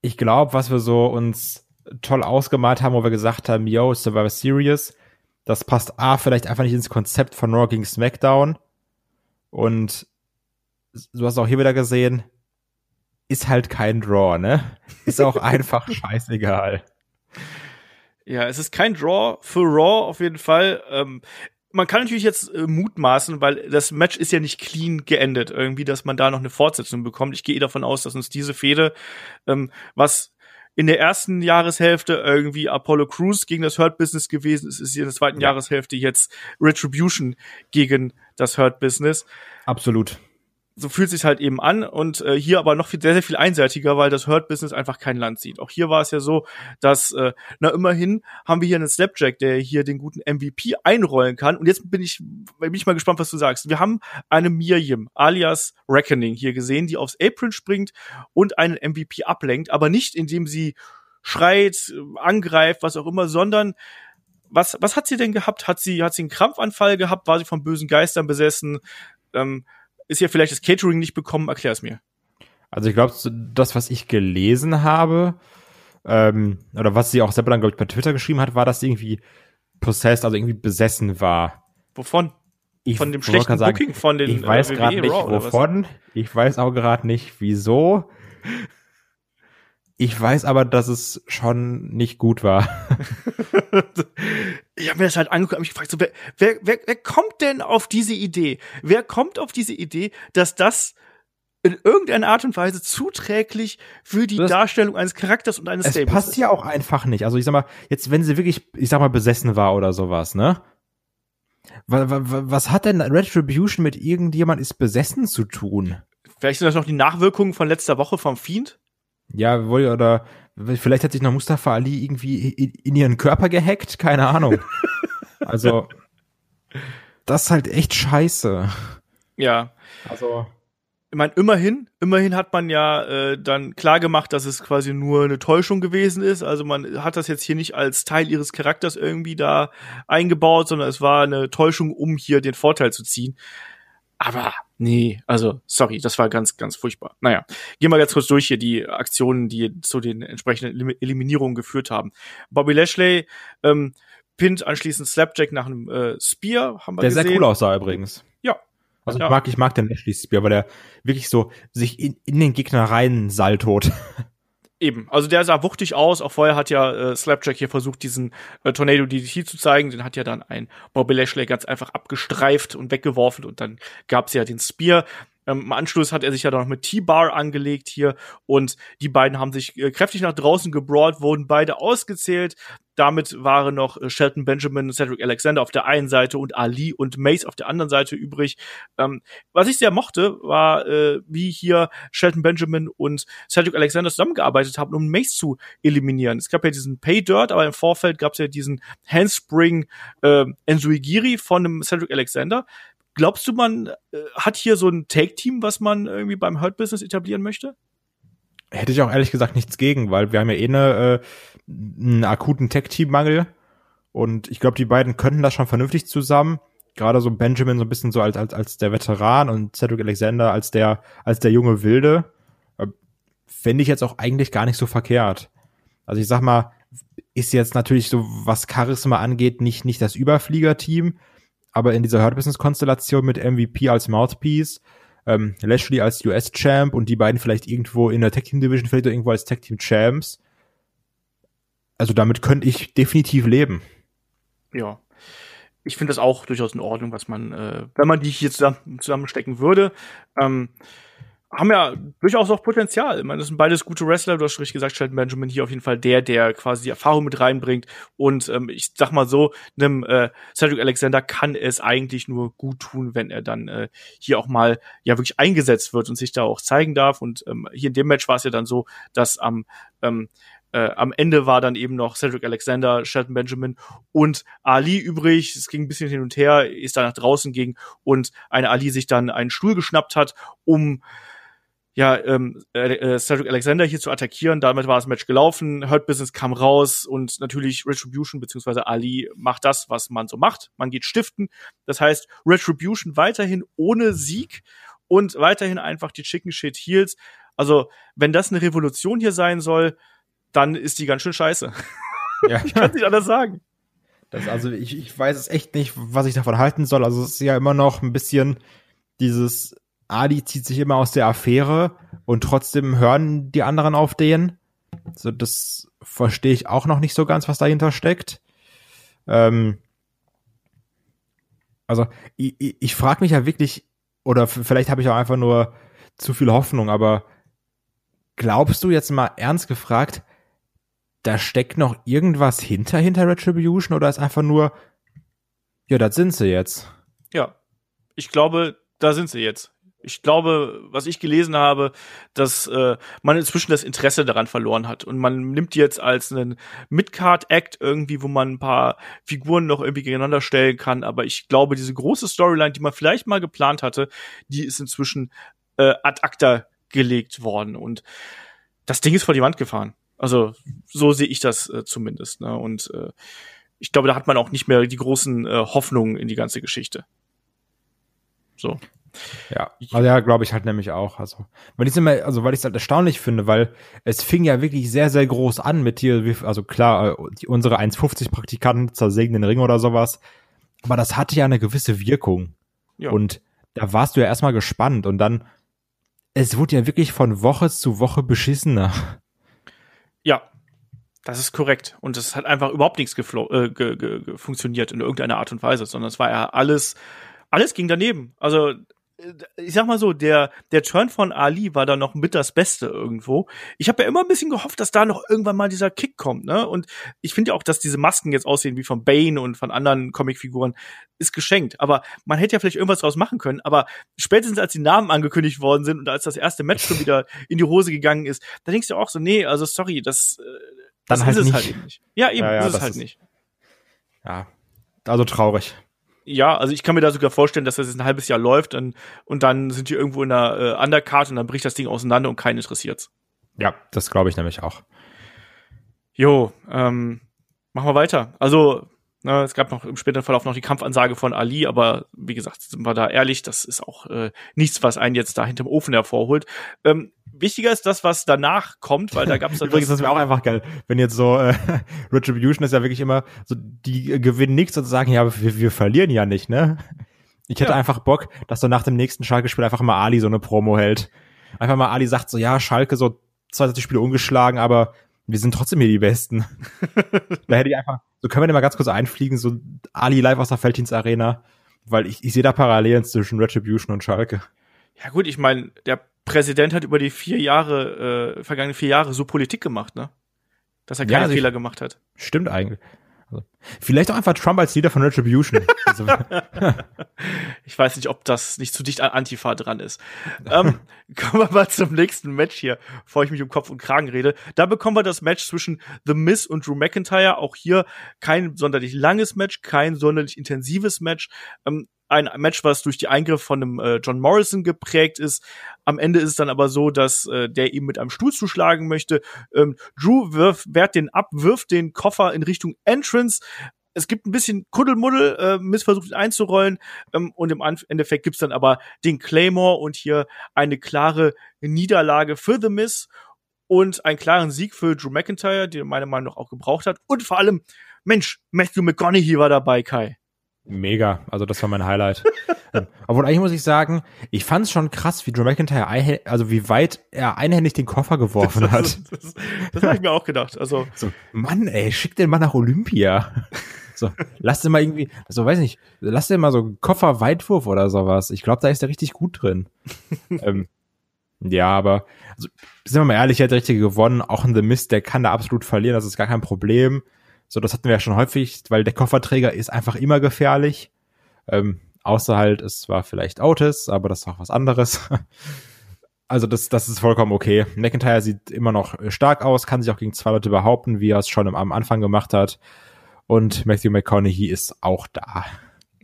Ich glaube, was wir so uns toll ausgemalt haben, wo wir gesagt haben, yo, Survivor Series, das passt A, vielleicht einfach nicht ins Konzept von Raw gegen SmackDown. Und du hast auch hier wieder gesehen, ist halt kein Draw, ne? Ist auch einfach scheißegal. Ja, es ist kein Draw für Raw auf jeden Fall. Ähm, man kann natürlich jetzt äh, mutmaßen, weil das Match ist ja nicht clean geendet, irgendwie, dass man da noch eine Fortsetzung bekommt. Ich gehe davon aus, dass uns diese Fehde, ähm, was in der ersten Jahreshälfte irgendwie Apollo Crews gegen das Hurt Business gewesen ist, ist in der zweiten ja. Jahreshälfte jetzt Retribution gegen das Hurt Business. Absolut so fühlt sich halt eben an und äh, hier aber noch viel, sehr, sehr viel einseitiger, weil das Hurt-Business einfach kein Land sieht. Auch hier war es ja so, dass, äh, na immerhin haben wir hier einen Slapjack, der hier den guten MVP einrollen kann. Und jetzt bin ich, bin ich mal gespannt, was du sagst. Wir haben eine Miriam alias Reckoning hier gesehen, die aufs Apron springt und einen MVP ablenkt, aber nicht indem sie schreit, angreift, was auch immer, sondern was, was hat sie denn gehabt? Hat sie, hat sie einen Krampfanfall gehabt? War sie von bösen Geistern besessen? Ähm, ist ja vielleicht das Catering nicht bekommen? Erklär es mir. Also ich glaube, das, was ich gelesen habe, ähm, oder was sie auch selber dann, glaube ich, bei Twitter geschrieben hat, war, dass sie irgendwie possessed, also irgendwie besessen war. Wovon? Ich von dem schlechten sagen, Booking von den Ich weiß äh, gerade nicht, Raw, wovon. Ich weiß auch gerade nicht, wieso. Ich weiß aber, dass es schon nicht gut war. ich habe mir das halt angeguckt und mich gefragt, so, wer, wer, wer, wer kommt denn auf diese Idee? Wer kommt auf diese Idee, dass das in irgendeiner Art und Weise zuträglich für die das, Darstellung eines Charakters und eines es Stables passt ist? ja auch einfach nicht. Also ich sag mal, jetzt wenn sie wirklich, ich sag mal, besessen war oder sowas, ne? Was, was hat denn Retribution mit irgendjemand ist besessen zu tun? Vielleicht sind das noch die Nachwirkungen von letzter Woche vom Fiend? Ja, wohl, oder vielleicht hat sich noch Mustafa Ali irgendwie in ihren Körper gehackt, keine Ahnung. also, das ist halt echt scheiße. Ja. Also. Ich meine, immerhin, immerhin hat man ja äh, dann klar gemacht, dass es quasi nur eine Täuschung gewesen ist. Also man hat das jetzt hier nicht als Teil ihres Charakters irgendwie da eingebaut, sondern es war eine Täuschung, um hier den Vorteil zu ziehen. Aber nee, also sorry, das war ganz, ganz furchtbar. Naja, gehen wir ganz kurz durch hier die Aktionen, die zu den entsprechenden Eliminierungen geführt haben. Bobby Lashley ähm, pinnt anschließend Slapjack nach einem äh, Spear, haben wir Der gesehen. sehr cool aussah übrigens. Ja. Also ja. ich mag, ich mag den Lashley Spear, weil der wirklich so sich in, in den Gegner rein saltot. Eben, also der sah wuchtig aus. Auch vorher hat ja äh, Slapjack hier versucht, diesen äh, Tornado DDT zu zeigen. Den hat ja dann ein Bobby Lashley ganz einfach abgestreift und weggeworfen und dann gab's ja den Spear. Ähm, Im Anschluss hat er sich ja dann noch mit T-Bar angelegt hier und die beiden haben sich äh, kräftig nach draußen gebrawlt, wurden beide ausgezählt. Damit waren noch äh, Shelton Benjamin und Cedric Alexander auf der einen Seite und Ali und Mace auf der anderen Seite übrig. Ähm, was ich sehr mochte, war, äh, wie hier Shelton Benjamin und Cedric Alexander zusammengearbeitet haben, um Mace zu eliminieren. Es gab ja diesen Pay Dirt, aber im Vorfeld gab es ja diesen Handspring äh, Ensuigiri von einem Cedric Alexander. Glaubst du, man äh, hat hier so ein Take-Team, was man irgendwie beim Hurt-Business etablieren möchte? Hätte ich auch ehrlich gesagt nichts gegen, weil wir haben ja eh eine, äh, einen akuten Tech-Team-Mangel. Und ich glaube, die beiden könnten das schon vernünftig zusammen. Gerade so Benjamin so ein bisschen so als, als, als der Veteran und Cedric Alexander als der, als der junge Wilde. Äh, Fände ich jetzt auch eigentlich gar nicht so verkehrt. Also ich sag mal, ist jetzt natürlich so, was Charisma angeht, nicht, nicht das Überflieger-Team, aber in dieser Hurt Business Konstellation mit MVP als Mouthpiece, ähm, Lashley als US Champ und die beiden vielleicht irgendwo in der Tag Team Division, vielleicht irgendwo als Tag Team Champs. Also damit könnte ich definitiv leben. Ja. Ich finde das auch durchaus in Ordnung, was man, äh, wenn man die hier zusammen, zusammenstecken würde. Ähm, haben ja durchaus auch Potenzial. Ich meine, das sind beides gute Wrestler. Du hast schon richtig gesagt, Shelton Benjamin hier auf jeden Fall der, der quasi die Erfahrung mit reinbringt. Und ähm, ich sag mal so, einem äh, Cedric Alexander kann es eigentlich nur gut tun, wenn er dann äh, hier auch mal ja wirklich eingesetzt wird und sich da auch zeigen darf. Und ähm, hier in dem Match war es ja dann so, dass am ähm, äh, am Ende war dann eben noch Cedric Alexander, Shelton Benjamin und Ali übrig. Es ging ein bisschen hin und her, ist da nach draußen ging und eine Ali sich dann einen Stuhl geschnappt hat, um ja, ähm, äh, Cedric Alexander hier zu attackieren. Damit war das Match gelaufen. Hurt Business kam raus und natürlich Retribution beziehungsweise Ali macht das, was man so macht. Man geht stiften. Das heißt, Retribution weiterhin ohne Sieg und weiterhin einfach die Chicken Shit Heels. Also, wenn das eine Revolution hier sein soll, dann ist die ganz schön scheiße. Ja. ich kann nicht anders sagen. Das, also ich, ich weiß es echt nicht, was ich davon halten soll. Also es ist ja immer noch ein bisschen dieses Ali zieht sich immer aus der Affäre und trotzdem hören die anderen auf den. So, das verstehe ich auch noch nicht so ganz, was dahinter steckt. Ähm, also ich, ich, ich frage mich ja wirklich, oder vielleicht habe ich auch einfach nur zu viel Hoffnung, aber glaubst du jetzt mal ernst gefragt, da steckt noch irgendwas hinter, hinter Retribution oder ist einfach nur, ja, das sind sie jetzt? Ja, ich glaube, da sind sie jetzt. Ich glaube, was ich gelesen habe, dass äh, man inzwischen das Interesse daran verloren hat und man nimmt jetzt als einen Midcard-Act irgendwie, wo man ein paar Figuren noch irgendwie gegeneinander stellen kann. Aber ich glaube, diese große Storyline, die man vielleicht mal geplant hatte, die ist inzwischen äh, ad acta gelegt worden und das Ding ist vor die Wand gefahren. Also so sehe ich das äh, zumindest. Ne? Und äh, ich glaube, da hat man auch nicht mehr die großen äh, Hoffnungen in die ganze Geschichte. So. Ja, also ja, glaube ich halt nämlich auch. Also, weil ich immer, also weil ich es halt erstaunlich finde, weil es fing ja wirklich sehr, sehr groß an mit hier, also klar, die, unsere 1,50 Praktikanten zersägen den Ring oder sowas, aber das hatte ja eine gewisse Wirkung. Ja. Und da warst du ja erstmal gespannt und dann, es wurde ja wirklich von Woche zu Woche beschissener. Ja, das ist korrekt. Und es hat einfach überhaupt nichts äh, funktioniert in irgendeiner Art und Weise, sondern es war ja alles, alles ging daneben. Also ich sag mal so, der, der Turn von Ali war da noch mit das Beste irgendwo. Ich habe ja immer ein bisschen gehofft, dass da noch irgendwann mal dieser Kick kommt, ne? Und ich finde ja auch, dass diese Masken jetzt aussehen wie von Bane und von anderen Comicfiguren, ist geschenkt. Aber man hätte ja vielleicht irgendwas draus machen können. Aber spätestens als die Namen angekündigt worden sind und als das erste Match schon wieder in die Hose gegangen ist, da denkst du auch so, nee, also sorry, das, äh, das Dann halt ist es nicht. halt eben nicht. Ja, eben, Ja, ja, ist es halt ist- nicht. Ja, also traurig. Ja, also ich kann mir da sogar vorstellen, dass das jetzt ein halbes Jahr läuft und, und dann sind die irgendwo in der äh, Undercard und dann bricht das Ding auseinander und keinen interessiert's. Ja, das glaube ich nämlich auch. Jo, ähm, machen wir weiter. Also, ne, es gab noch im späteren Verlauf noch die Kampfansage von Ali, aber wie gesagt, sind wir da ehrlich, das ist auch äh, nichts, was einen jetzt da hinterm Ofen hervorholt. Ähm, wichtiger ist das, was danach kommt, weil da gab es Übrigens, das wäre auch einfach geil, wenn jetzt so äh, Retribution ist ja wirklich immer so, die äh, gewinnen nichts und sagen, ja, aber wir, wir verlieren ja nicht, ne? Ich hätte Ja. einfach Bock, dass so nach dem nächsten Schalke-Spiel einfach mal Ali so eine Promo hält. Einfach mal Ali sagt so, ja, Schalke so 20 Spiele ungeschlagen, aber wir sind trotzdem hier die Besten. da hätte ich einfach, so können wir den mal ganz kurz einfliegen, so Ali live aus der Felddienst Arena, weil ich, ich sehe da Parallelen zwischen Retribution und Schalke. Ja gut, ich meine, der Präsident hat über die vier Jahre, äh, vergangenen vier Jahre so Politik gemacht, ne? Dass er keine ja, also Fehler ich, gemacht hat. Stimmt eigentlich. Also, vielleicht auch einfach Trump als Leader von Retribution. also, ich weiß nicht, ob das nicht zu dicht an Antifa dran ist. ähm, kommen wir mal zum nächsten Match hier, bevor ich mich um Kopf und Kragen rede. Da bekommen wir das Match zwischen The Miz und Drew McIntyre. Auch hier kein sonderlich langes Match, kein sonderlich intensives Match. Ähm, ein Match, was durch die Eingriffe von einem äh, John Morrison geprägt ist. Am Ende ist es dann aber so, dass äh, der ihm mit einem Stuhl zuschlagen möchte. Ähm, Drew wirft, wehrt den ab, wirft den Koffer in Richtung Entrance. Es gibt ein bisschen Kuddelmuddel, äh, Miss versucht ihn einzurollen ähm, und im Endeffekt gibt's dann aber den Claymore und hier eine klare Niederlage für The Miss und einen klaren Sieg für Drew McIntyre, den meiner Meinung nach auch gebraucht hat. Und vor allem, Mensch, Matthew McConaughey war dabei, Kai. Mega, also das war mein Highlight. ähm, obwohl eigentlich muss ich sagen, ich fand es schon krass, wie Drew McIntyre, also wie weit er einhändig den Koffer geworfen das, hat. Das, das, das habe ich mir auch gedacht. Also so, Mann, ey, schick den mal nach Olympia. so, lass den mal irgendwie, also weiß nicht, lass den mal so Koffer-Weitwurf oder sowas. Ich glaube, da ist er richtig gut drin. ähm, ja, aber also, sind wir mal ehrlich, er hat der Richtige gewonnen. Auch in The Mist, der kann da absolut verlieren, das ist gar kein Problem. So, das hatten wir ja schon häufig, weil der Kofferträger ist einfach immer gefährlich. Ähm, außer halt, es war vielleicht Otis, aber das ist auch was anderes. also das, das ist vollkommen okay. McIntyre sieht immer noch stark aus, kann sich auch gegen zwei Leute behaupten, wie er es schon am Anfang gemacht hat. Und Matthew McConaughey ist auch da.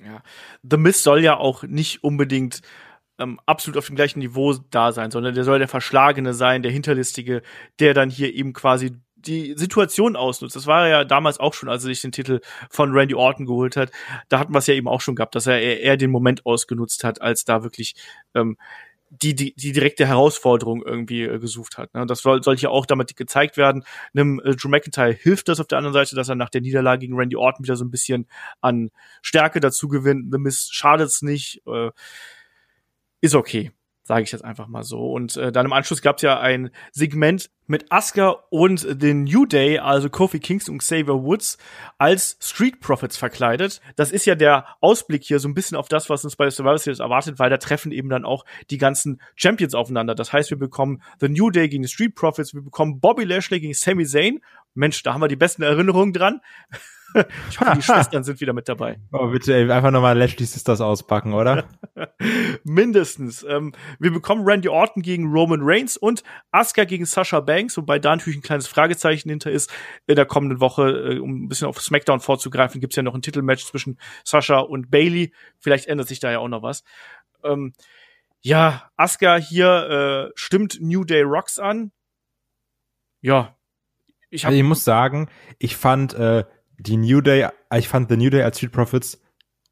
Ja. The Mist soll ja auch nicht unbedingt ähm, absolut auf dem gleichen Niveau da sein, sondern der soll der Verschlagene sein, der Hinterlistige, der dann hier eben quasi die Situation ausnutzt. Das war ja damals auch schon, als er sich den Titel von Randy Orton geholt hat. Da hatten wir es ja eben auch schon gehabt, dass er eher den Moment ausgenutzt hat, als da wirklich ähm, die, die, die direkte Herausforderung irgendwie äh, gesucht hat. Ne? Das soll, soll hier auch damit gezeigt werden. Einem äh, Drew McIntyre hilft das auf der anderen Seite, dass er nach der Niederlage gegen Randy Orton wieder so ein bisschen an Stärke dazu gewinnt. The Miss schadet's nicht. Äh, ist okay sage ich jetzt einfach mal so. Und äh, dann im Anschluss gab es ja ein Segment mit Asuka und den New Day, also Kofi Kingston und Xavier Woods, als Street Profits verkleidet. Das ist ja der Ausblick hier so ein bisschen auf das, was uns bei Survivor Series erwartet, weil da treffen eben dann auch die ganzen Champions aufeinander. Das heißt, wir bekommen The New Day gegen die Street Profits, wir bekommen Bobby Lashley gegen Sami Zayn. Mensch, da haben wir die besten Erinnerungen dran. Ich hoffe, die Schwestern sind wieder mit dabei. Oh, bitte, ey, einfach nochmal Lashley Sisters auspacken, oder? Mindestens. Ähm, wir bekommen Randy Orton gegen Roman Reigns und Asuka gegen Sasha Banks, wobei da natürlich ein kleines Fragezeichen hinter ist. In der kommenden Woche, äh, um ein bisschen auf SmackDown vorzugreifen, gibt's ja noch ein Titelmatch zwischen Sasha und Bailey. Vielleicht ändert sich da ja auch noch was. Ähm, ja, Asuka hier äh, stimmt New Day Rocks an. Ja. Ich, hab, also ich muss sagen, ich fand äh, die New Day, ich fand The New Day als Street Profits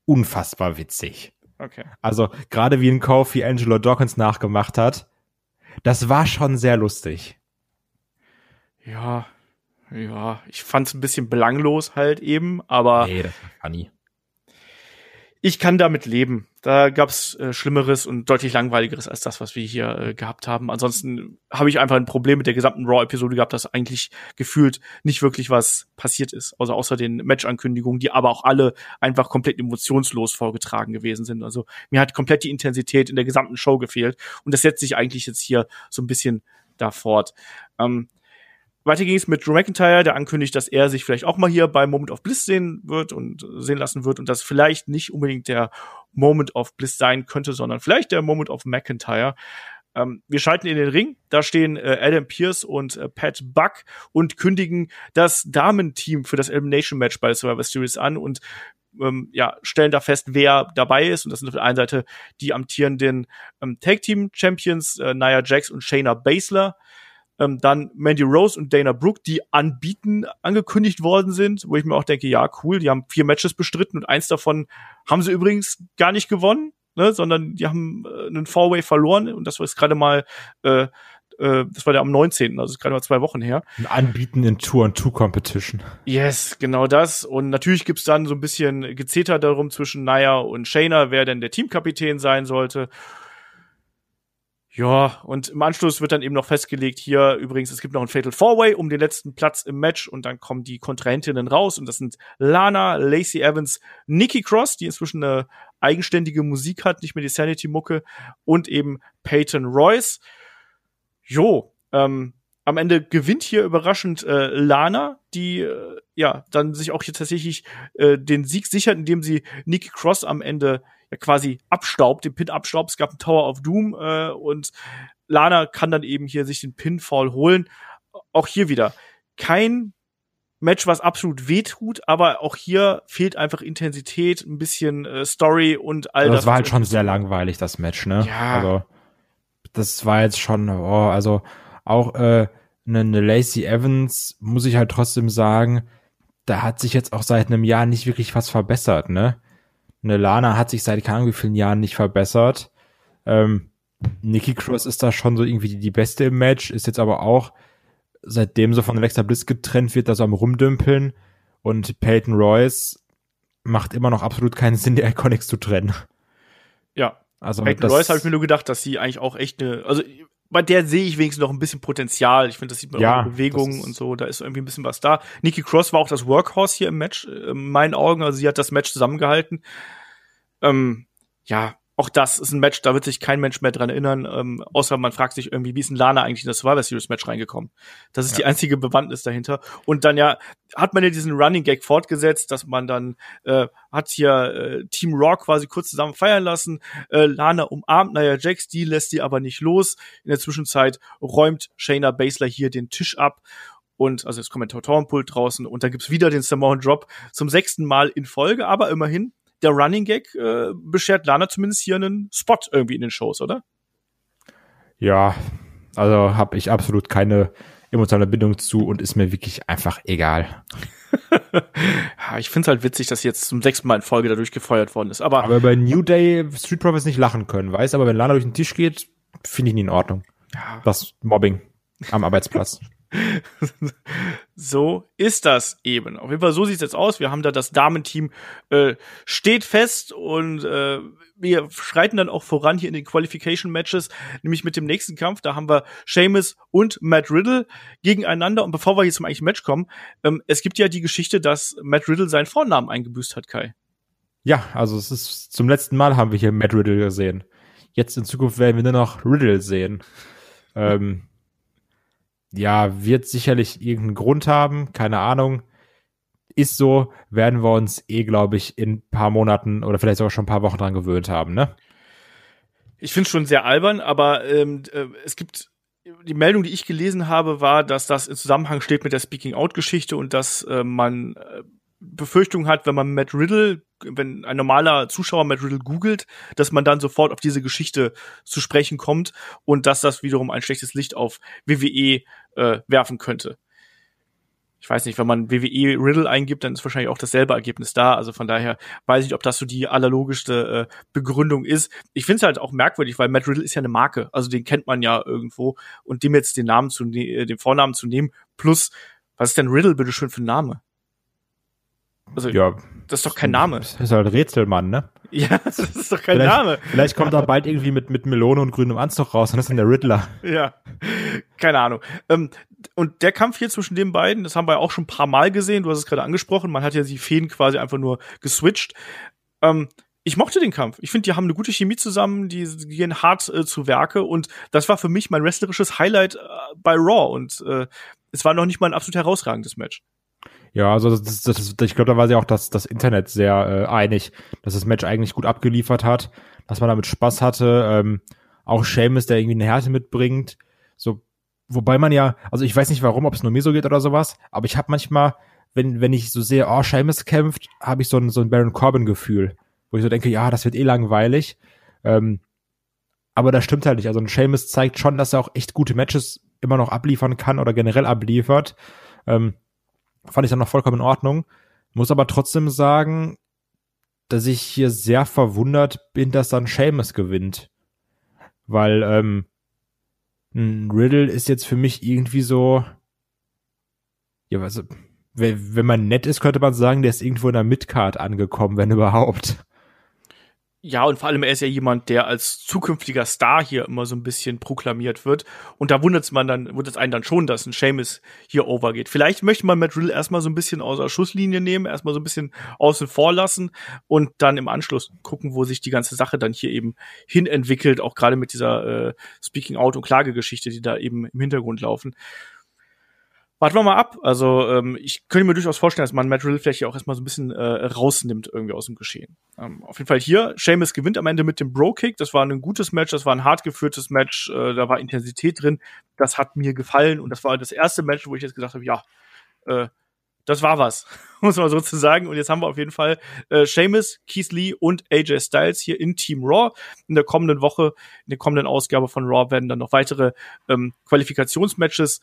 unfassbar witzig. Okay. Also gerade wie ein Kofi Angelo Dawkins nachgemacht hat, das war schon sehr lustig. Ja, ja, ich fand's ein bisschen belanglos halt eben, aber. Nee, das war funny ich kann damit leben. Da gab's äh, Schlimmeres und deutlich langweiligeres als das, was wir hier äh, gehabt haben. Ansonsten habe ich einfach ein Problem mit der gesamten Raw-Episode gehabt, dass eigentlich gefühlt nicht wirklich was passiert ist. Also außer den Match-Ankündigungen, die aber auch alle einfach komplett emotionslos vorgetragen gewesen sind. Also mir hat komplett die Intensität in der gesamten Show gefehlt. Und das setzt sich eigentlich jetzt hier so ein bisschen da fort. Ähm, weiter ging es mit Drew McIntyre, der ankündigt, dass er sich vielleicht auch mal hier bei Moment of Bliss sehen wird und sehen lassen wird und das vielleicht nicht unbedingt der Moment of Bliss sein könnte, sondern vielleicht der Moment of McIntyre. Ähm, wir schalten in den Ring, da stehen äh, Adam Pierce und äh, Pat Buck und kündigen das Damenteam für das Elimination Match bei Survivor Series an und ähm, ja, stellen da fest, wer dabei ist. Und das sind auf der einen Seite die amtierenden ähm, Tag Team Champions, äh, Nia Jax und Shayna Baszler. Ähm, dann Mandy Rose und Dana Brooke, die anbieten angekündigt worden sind, wo ich mir auch denke, ja, cool, die haben vier Matches bestritten und eins davon haben sie übrigens gar nicht gewonnen, ne, sondern die haben äh, einen Four-Way verloren und das war jetzt gerade mal äh, äh, das war der am 19., also gerade mal zwei Wochen her. Ein Anbieten in Tour-and-Two-Competition. Yes, genau das. Und natürlich gibt's dann so ein bisschen Gezeter darum zwischen Naya und Shayna, wer denn der Teamkapitän sein sollte. Ja, und im Anschluss wird dann eben noch festgelegt, hier übrigens, es gibt noch ein Fatal Four-Way um den letzten Platz im Match und dann kommen die Kontrahentinnen raus und das sind Lana, Lacey Evans, Nikki Cross, die inzwischen eine eigenständige Musik hat, nicht mehr die Sanity-Mucke und eben Peyton Royce. Jo, ähm, am Ende gewinnt hier überraschend äh, Lana, die äh, ja dann sich auch hier tatsächlich äh, den Sieg sichert, indem sie Nikki Cross am Ende quasi abstaubt, den Pin abstaubt. Es gab einen Tower of Doom äh, und Lana kann dann eben hier sich den Pinfall holen. Auch hier wieder kein Match, was absolut wehtut, aber auch hier fehlt einfach Intensität, ein bisschen äh, Story und all also das. Das war halt schon sehr langweilig, das Match, ne? Ja. Also, das war jetzt schon, oh, also auch äh, eine, eine Lacey Evans, muss ich halt trotzdem sagen, da hat sich jetzt auch seit einem Jahr nicht wirklich was verbessert, ne? Eine Lana hat sich seit keine Ahnung wie vielen Jahren nicht verbessert. Ähm, Nikki Cross ist da schon so irgendwie die, die Beste im Match, ist jetzt aber auch, seitdem so von Alexa Bliss getrennt wird, da so am Rumdümpeln und Peyton Royce macht immer noch absolut keinen Sinn, die Iconics zu trennen. Ja. Also Peyton Royce habe ich mir nur gedacht, dass sie eigentlich auch echt eine, also bei der sehe ich wenigstens noch ein bisschen Potenzial. Ich finde, das sieht man Ja, auch in Bewegungen und so. Da ist irgendwie ein bisschen was da. Nikki Cross war auch das Workhorse hier im Match, äh, in meinen Augen. Also sie hat das Match zusammengehalten. Ähm, ja, auch das ist ein Match, da wird sich kein Mensch mehr dran erinnern, ähm, außer man fragt sich irgendwie, wie ist denn Lana eigentlich in das Survivor Series Match reingekommen? Das ist die einzige Bewandtnis dahinter. Und dann ja, hat man ja diesen Running Gag fortgesetzt, dass man dann äh, hat hier äh, Team Raw quasi kurz zusammen feiern lassen. Äh, Lana umarmt Nia Jax, die lässt die aber nicht los. In der Zwischenzeit räumt Shayna Baszler hier den Tisch ab und also das Kommentatorenpult draußen und da gibt's wieder den Samoan Drop zum sechsten Mal in Folge, aber immerhin der Running Gag äh, beschert Lana zumindest hier einen Spot irgendwie in den Shows, oder? Ja, also habe ich absolut keine emotionale Bindung zu und ist mir wirklich einfach egal. Ja, ich find's halt witzig, dass sie jetzt zum sechsten Mal in Folge dadurch gefeuert worden ist. Aber, Aber bei New Day Street Profits nicht lachen können, weißt aber wenn Lana durch den Tisch geht, finde ich nie in Ordnung. ja, Das Mobbing am Arbeitsplatz. so ist das eben. Auf jeden Fall, so sieht's jetzt aus. Wir haben da das Damenteam äh, steht fest und äh, wir schreiten dann auch voran hier in den Qualification Matches, nämlich mit dem nächsten Kampf. Da haben wir Sheamus und Matt Riddle gegeneinander. Und bevor wir hier zum eigentlichen Match kommen, ähm, es gibt ja die Geschichte, dass Matt Riddle seinen Vornamen eingebüßt hat, Kai. Ja, also es ist zum letzten Mal haben wir hier Matt Riddle gesehen. Jetzt in Zukunft werden wir nur noch Riddle sehen. ähm, ja, wird sicherlich irgendeinen Grund haben, keine Ahnung. Ist so, werden wir uns eh, glaube ich, in ein paar Monaten oder vielleicht sogar schon ein paar Wochen dran gewöhnt haben, ne? Ich finde schon sehr albern, aber ähm, äh, es gibt die Meldung, die ich gelesen habe, war, dass das in Zusammenhang steht mit der Speaking Out Geschichte und dass äh, man äh, Befürchtung hat, wenn man Matt Riddle, wenn ein normaler Zuschauer Matt Riddle googelt, dass man dann sofort auf diese Geschichte zu sprechen kommt und dass das wiederum ein schlechtes Licht auf WWE äh, werfen könnte. Ich weiß nicht, wenn man WWE Riddle eingibt, dann ist wahrscheinlich auch dasselbe Ergebnis da. Also von daher weiß ich ob das so die allerlogischste äh, Begründung ist. Ich finde es halt auch merkwürdig, weil Matt Riddle ist ja eine Marke. Also den kennt man ja irgendwo. Und dem jetzt den Namen zu ne äh, den Vornamen zu nehmen, plus, was ist denn Riddle bitte schön für ein Name? Also, Ja. Das ist doch kein Name. Das ist halt Rätselmann, ne? Ja, das ist doch kein Vielleicht, Name. vielleicht kommt er bald irgendwie mit, mit Melone und grünem Anzug raus und das ist dann der Riddler. Ja, keine Ahnung. Ähm, und der Kampf hier zwischen den beiden, das haben wir ja auch schon ein paar Mal gesehen. Du hast es gerade angesprochen. Man hat ja die Fäden quasi einfach nur geswitcht. Ähm, ich mochte den Kampf. Ich finde, die haben eine gute Chemie zusammen, die, die gehen hart äh, zu Werke und das war für mich mein wrestlerisches Highlight äh, bei Raw und äh, es war noch nicht mal ein absolut herausragendes Match. Ja, also das, das, das, ich glaube, da war sich auch das, das Internet sehr äh, einig, dass das Match eigentlich gut abgeliefert hat, dass man damit Spaß hatte. Ähm, auch Seamus, der irgendwie eine Härte mitbringt. So, wobei man ja, also ich weiß nicht warum, ob es nur mir so geht oder sowas, aber ich habe manchmal, wenn, wenn ich so sehe, oh, Seamus kämpft, habe ich so ein, so ein Baron Corbin-Gefühl, wo ich so denke, ja, das wird eh langweilig. Ähm, aber das stimmt halt nicht. Also ein Seamus zeigt schon, dass er auch echt gute Matches immer noch abliefern kann oder generell abliefert. Ähm, fand ich dann noch vollkommen in Ordnung. Muss aber trotzdem sagen, dass ich hier sehr verwundert bin, dass dann Seamus gewinnt. Weil ähm, ein Riddle ist jetzt für mich irgendwie so, ja, also, wenn, wenn man nett ist, könnte man sagen, der ist irgendwo in der Midcard angekommen, wenn überhaupt. Ja, und vor allem er ist ja jemand, der als zukünftiger Star hier immer so ein bisschen proklamiert wird. Und da wundert man dann, wundert es einen dann schon, dass ein Seamus hier overgeht. Vielleicht möchte man Matt Riddle erstmal so ein bisschen aus der Schusslinie nehmen, erstmal so ein bisschen außen vor lassen und dann im Anschluss gucken, wo sich die ganze Sache dann hier eben hin entwickelt, auch gerade mit dieser äh, Speaking Out und Klagegeschichte, die da eben im Hintergrund laufen warten wir mal ab. Also ähm, ich könnte mir durchaus vorstellen, dass man Matt Riddle vielleicht auch erstmal so ein bisschen äh, rausnimmt irgendwie aus dem Geschehen. Ähm, auf jeden Fall hier, Seamus gewinnt am Ende mit dem Bro-Kick. Das war ein gutes Match, das war ein hart geführtes Match, äh, da war Intensität drin. Das hat mir gefallen und das war das erste Match, wo ich jetzt gesagt habe, ja, äh, das war was, muss man so zu sagen. Und jetzt haben wir auf jeden Fall äh, Seamus, Keith Lee und AJ Styles hier in Team Raw. In der kommenden Woche, in der kommenden Ausgabe von Raw werden dann noch weitere ähm, Qualifikationsmatches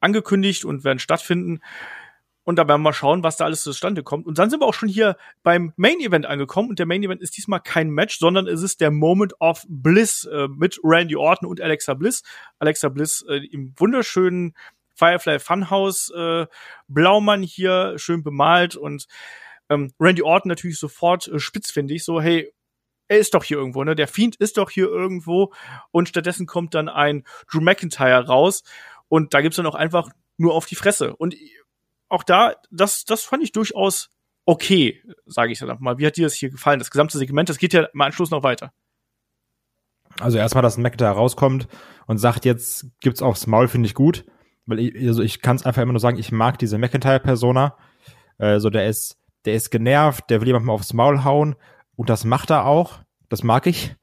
angekündigt und werden stattfinden. Und da werden wir mal schauen, was da alles zustande kommt. Und dann sind wir auch schon hier beim Main Event angekommen. Und der Main Event ist diesmal kein Match, sondern es ist der Moment of Bliss äh, mit Randy Orton und Alexa Bliss. Alexa Bliss äh, im wunderschönen Firefly Funhouse äh, Blaumann hier, schön bemalt. Und ähm, Randy Orton natürlich sofort äh, spitzfindig, so, hey, er ist doch hier irgendwo, ne? Der Fiend ist doch hier irgendwo. Und stattdessen kommt dann ein Drew McIntyre raus. Und da gibt's dann auch einfach nur auf die Fresse. Und auch da, das, das fand ich durchaus okay, sage ich dann mal. Wie hat dir das hier gefallen? Das gesamte Segment, das geht ja im Anschluss noch weiter. Also erstmal, dass ein Mac da rauskommt und sagt, jetzt gibt's aufs Maul, finde ich gut. Weil ich, also ich kann es einfach immer nur sagen, ich mag diese McIntyre-Persona. Also der ist, der ist genervt, der will jemandem aufs Maul hauen und das macht er auch. Das mag ich.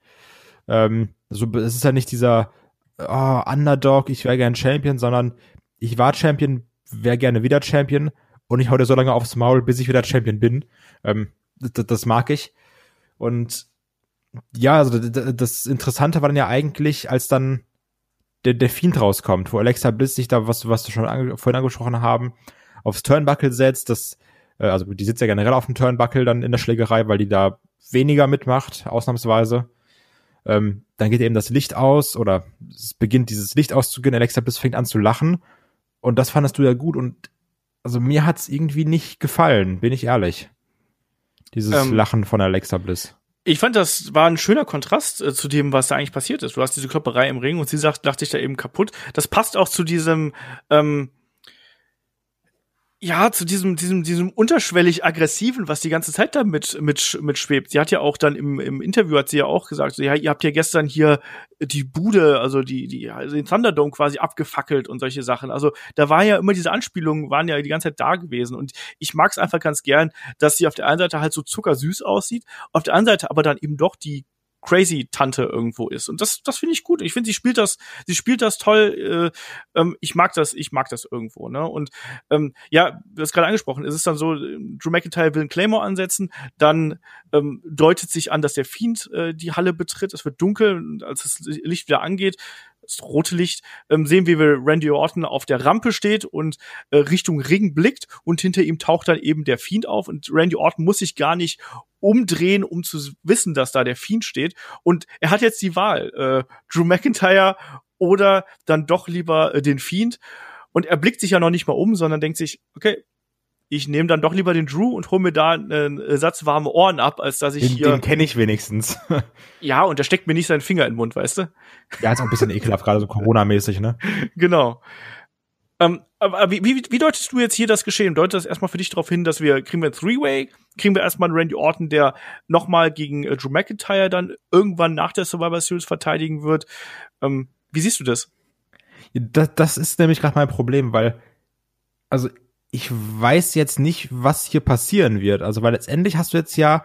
Ähm, also es ist ja nicht dieser oh, Underdog, ich wäre gern Champion, sondern ich war Champion, wäre gerne wieder Champion und ich hau dir so lange aufs Maul, bis ich wieder Champion bin. Ähm, das, mag ich. Und ja, also das Interessante war dann ja eigentlich, als dann der, der Fiend rauskommt, wo Alexa Bliss sich da, was, was wir schon ange vorhin angesprochen haben, aufs Turnbuckle setzt, das, äh, also die sitzt ja generell auf dem Turnbuckle dann in der Schlägerei, weil die da weniger mitmacht, ausnahmsweise. Ähm, dann geht eben das Licht aus oder es beginnt dieses Licht auszugehen. Alexa Bliss fängt an zu lachen. Und das fandest du ja gut. Und also mir hat's irgendwie nicht gefallen, bin ich ehrlich. Dieses ähm, Lachen von Alexa Bliss. Ich fand, das war ein schöner Kontrast äh, zu dem, was da eigentlich passiert ist. Du hast diese Klopperei im Ring und sie sagt, dachte ich da eben kaputt. Das passt auch zu diesem, ähm, ja, zu diesem, diesem, diesem unterschwellig aggressiven, was die ganze Zeit da mit, mit, mit schwebt. Sie hat ja auch dann im, im Interview hat sie ja auch gesagt, so, ja, ihr habt ja gestern hier die Bude, also die, die, also den Thunderdome quasi abgefackelt und solche Sachen. Also da war ja immer diese Anspielungen, waren ja die ganze Zeit da gewesen. Und ich mag es einfach ganz gern, dass sie auf der einen Seite halt so zuckersüß aussieht, auf der anderen Seite aber dann eben doch die crazy Tante irgendwo ist. Und das, das finde ich gut. Ich finde, sie spielt das, sie spielt das toll. Äh, ähm, ich mag das, ich mag das irgendwo. Ne? Und ähm, ja, du hast gerade angesprochen, es ist dann so, Drew McIntyre will einen Claymore ansetzen, dann ähm, deutet sich an, dass der Fiend äh, die Halle betritt. Es wird dunkel, als das Licht wieder angeht, das rote Licht, ähm, sehen wir, wie Randy Orton auf der Rampe steht und äh, Richtung Ring blickt und hinter ihm taucht dann eben der Fiend auf und Randy Orton muss sich gar nicht umdrehen, um zu wissen, dass da der Fiend steht. Und er hat jetzt die Wahl, äh, Drew McIntyre oder dann doch lieber äh, den Fiend. Und er blickt sich ja noch nicht mal um, sondern denkt sich, okay, ich nehme dann doch lieber den Drew und hole mir da einen Satz warme Ohren ab, als dass ich den, hier. Den kenne ich wenigstens. ja, und der steckt mir nicht seinen Finger in den Mund, weißt du? Ja, ist auch ein bisschen ekelhaft, gerade so Corona-mäßig, ne? Genau. Ähm, aber wie, wie, wie deutest du jetzt hier das Geschehen? Deutet das erstmal für dich darauf hin, dass wir, kriegen wir ein Three-Way? Kriegen wir erstmal einen Randy Orton, der nochmal gegen äh, Drew McIntyre dann irgendwann nach der Survivor Series verteidigen wird? Ähm, wie siehst du das? Das, das ist nämlich gerade mein Problem, weil, also ich weiß jetzt nicht, was hier passieren wird. Also, weil letztendlich hast du jetzt ja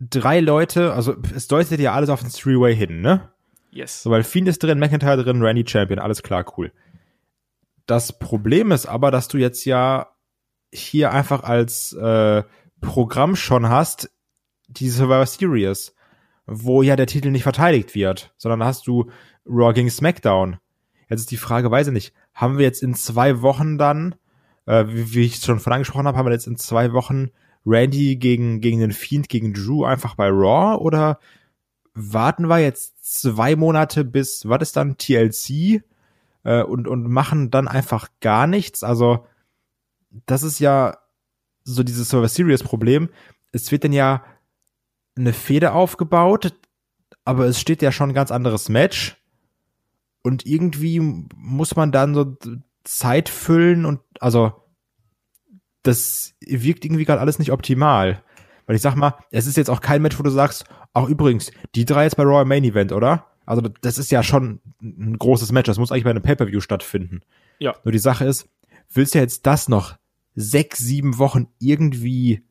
drei Leute, also es deutet ja alles auf den Three-Way hin, ne? Yes. So, weil Fiend ist drin, McIntyre drin, Randy Champion, alles klar, cool. Das Problem ist aber, dass du jetzt ja hier einfach als äh, Programm schon hast, die Survivor Series, wo ja der Titel nicht verteidigt wird, sondern hast du Raw gegen SmackDown. Jetzt ist die Frage, weiß ich nicht, haben wir jetzt in zwei Wochen dann äh, wie, wie ich schon von angesprochen habe, haben wir jetzt in zwei Wochen Randy gegen, gegen den Fiend, gegen Drew einfach bei Raw oder warten wir jetzt zwei Monate bis, was ist dann, TLC äh, und, und machen dann einfach gar nichts? Also, das ist ja so dieses Server Serious Problem. Es wird denn ja eine Fehde aufgebaut, aber es steht ja schon ein ganz anderes Match. Und irgendwie muss man dann so Zeit füllen und also das wirkt irgendwie gerade alles nicht optimal. Weil ich sag mal, es ist jetzt auch kein Match, wo du sagst, auch übrigens, die drei jetzt bei Royal Main Event, oder? Also das ist ja schon ein großes Match, das muss eigentlich bei einem Pay-Per-View stattfinden. Ja. Nur die Sache ist, willst du jetzt das noch sechs, sieben Wochen irgendwie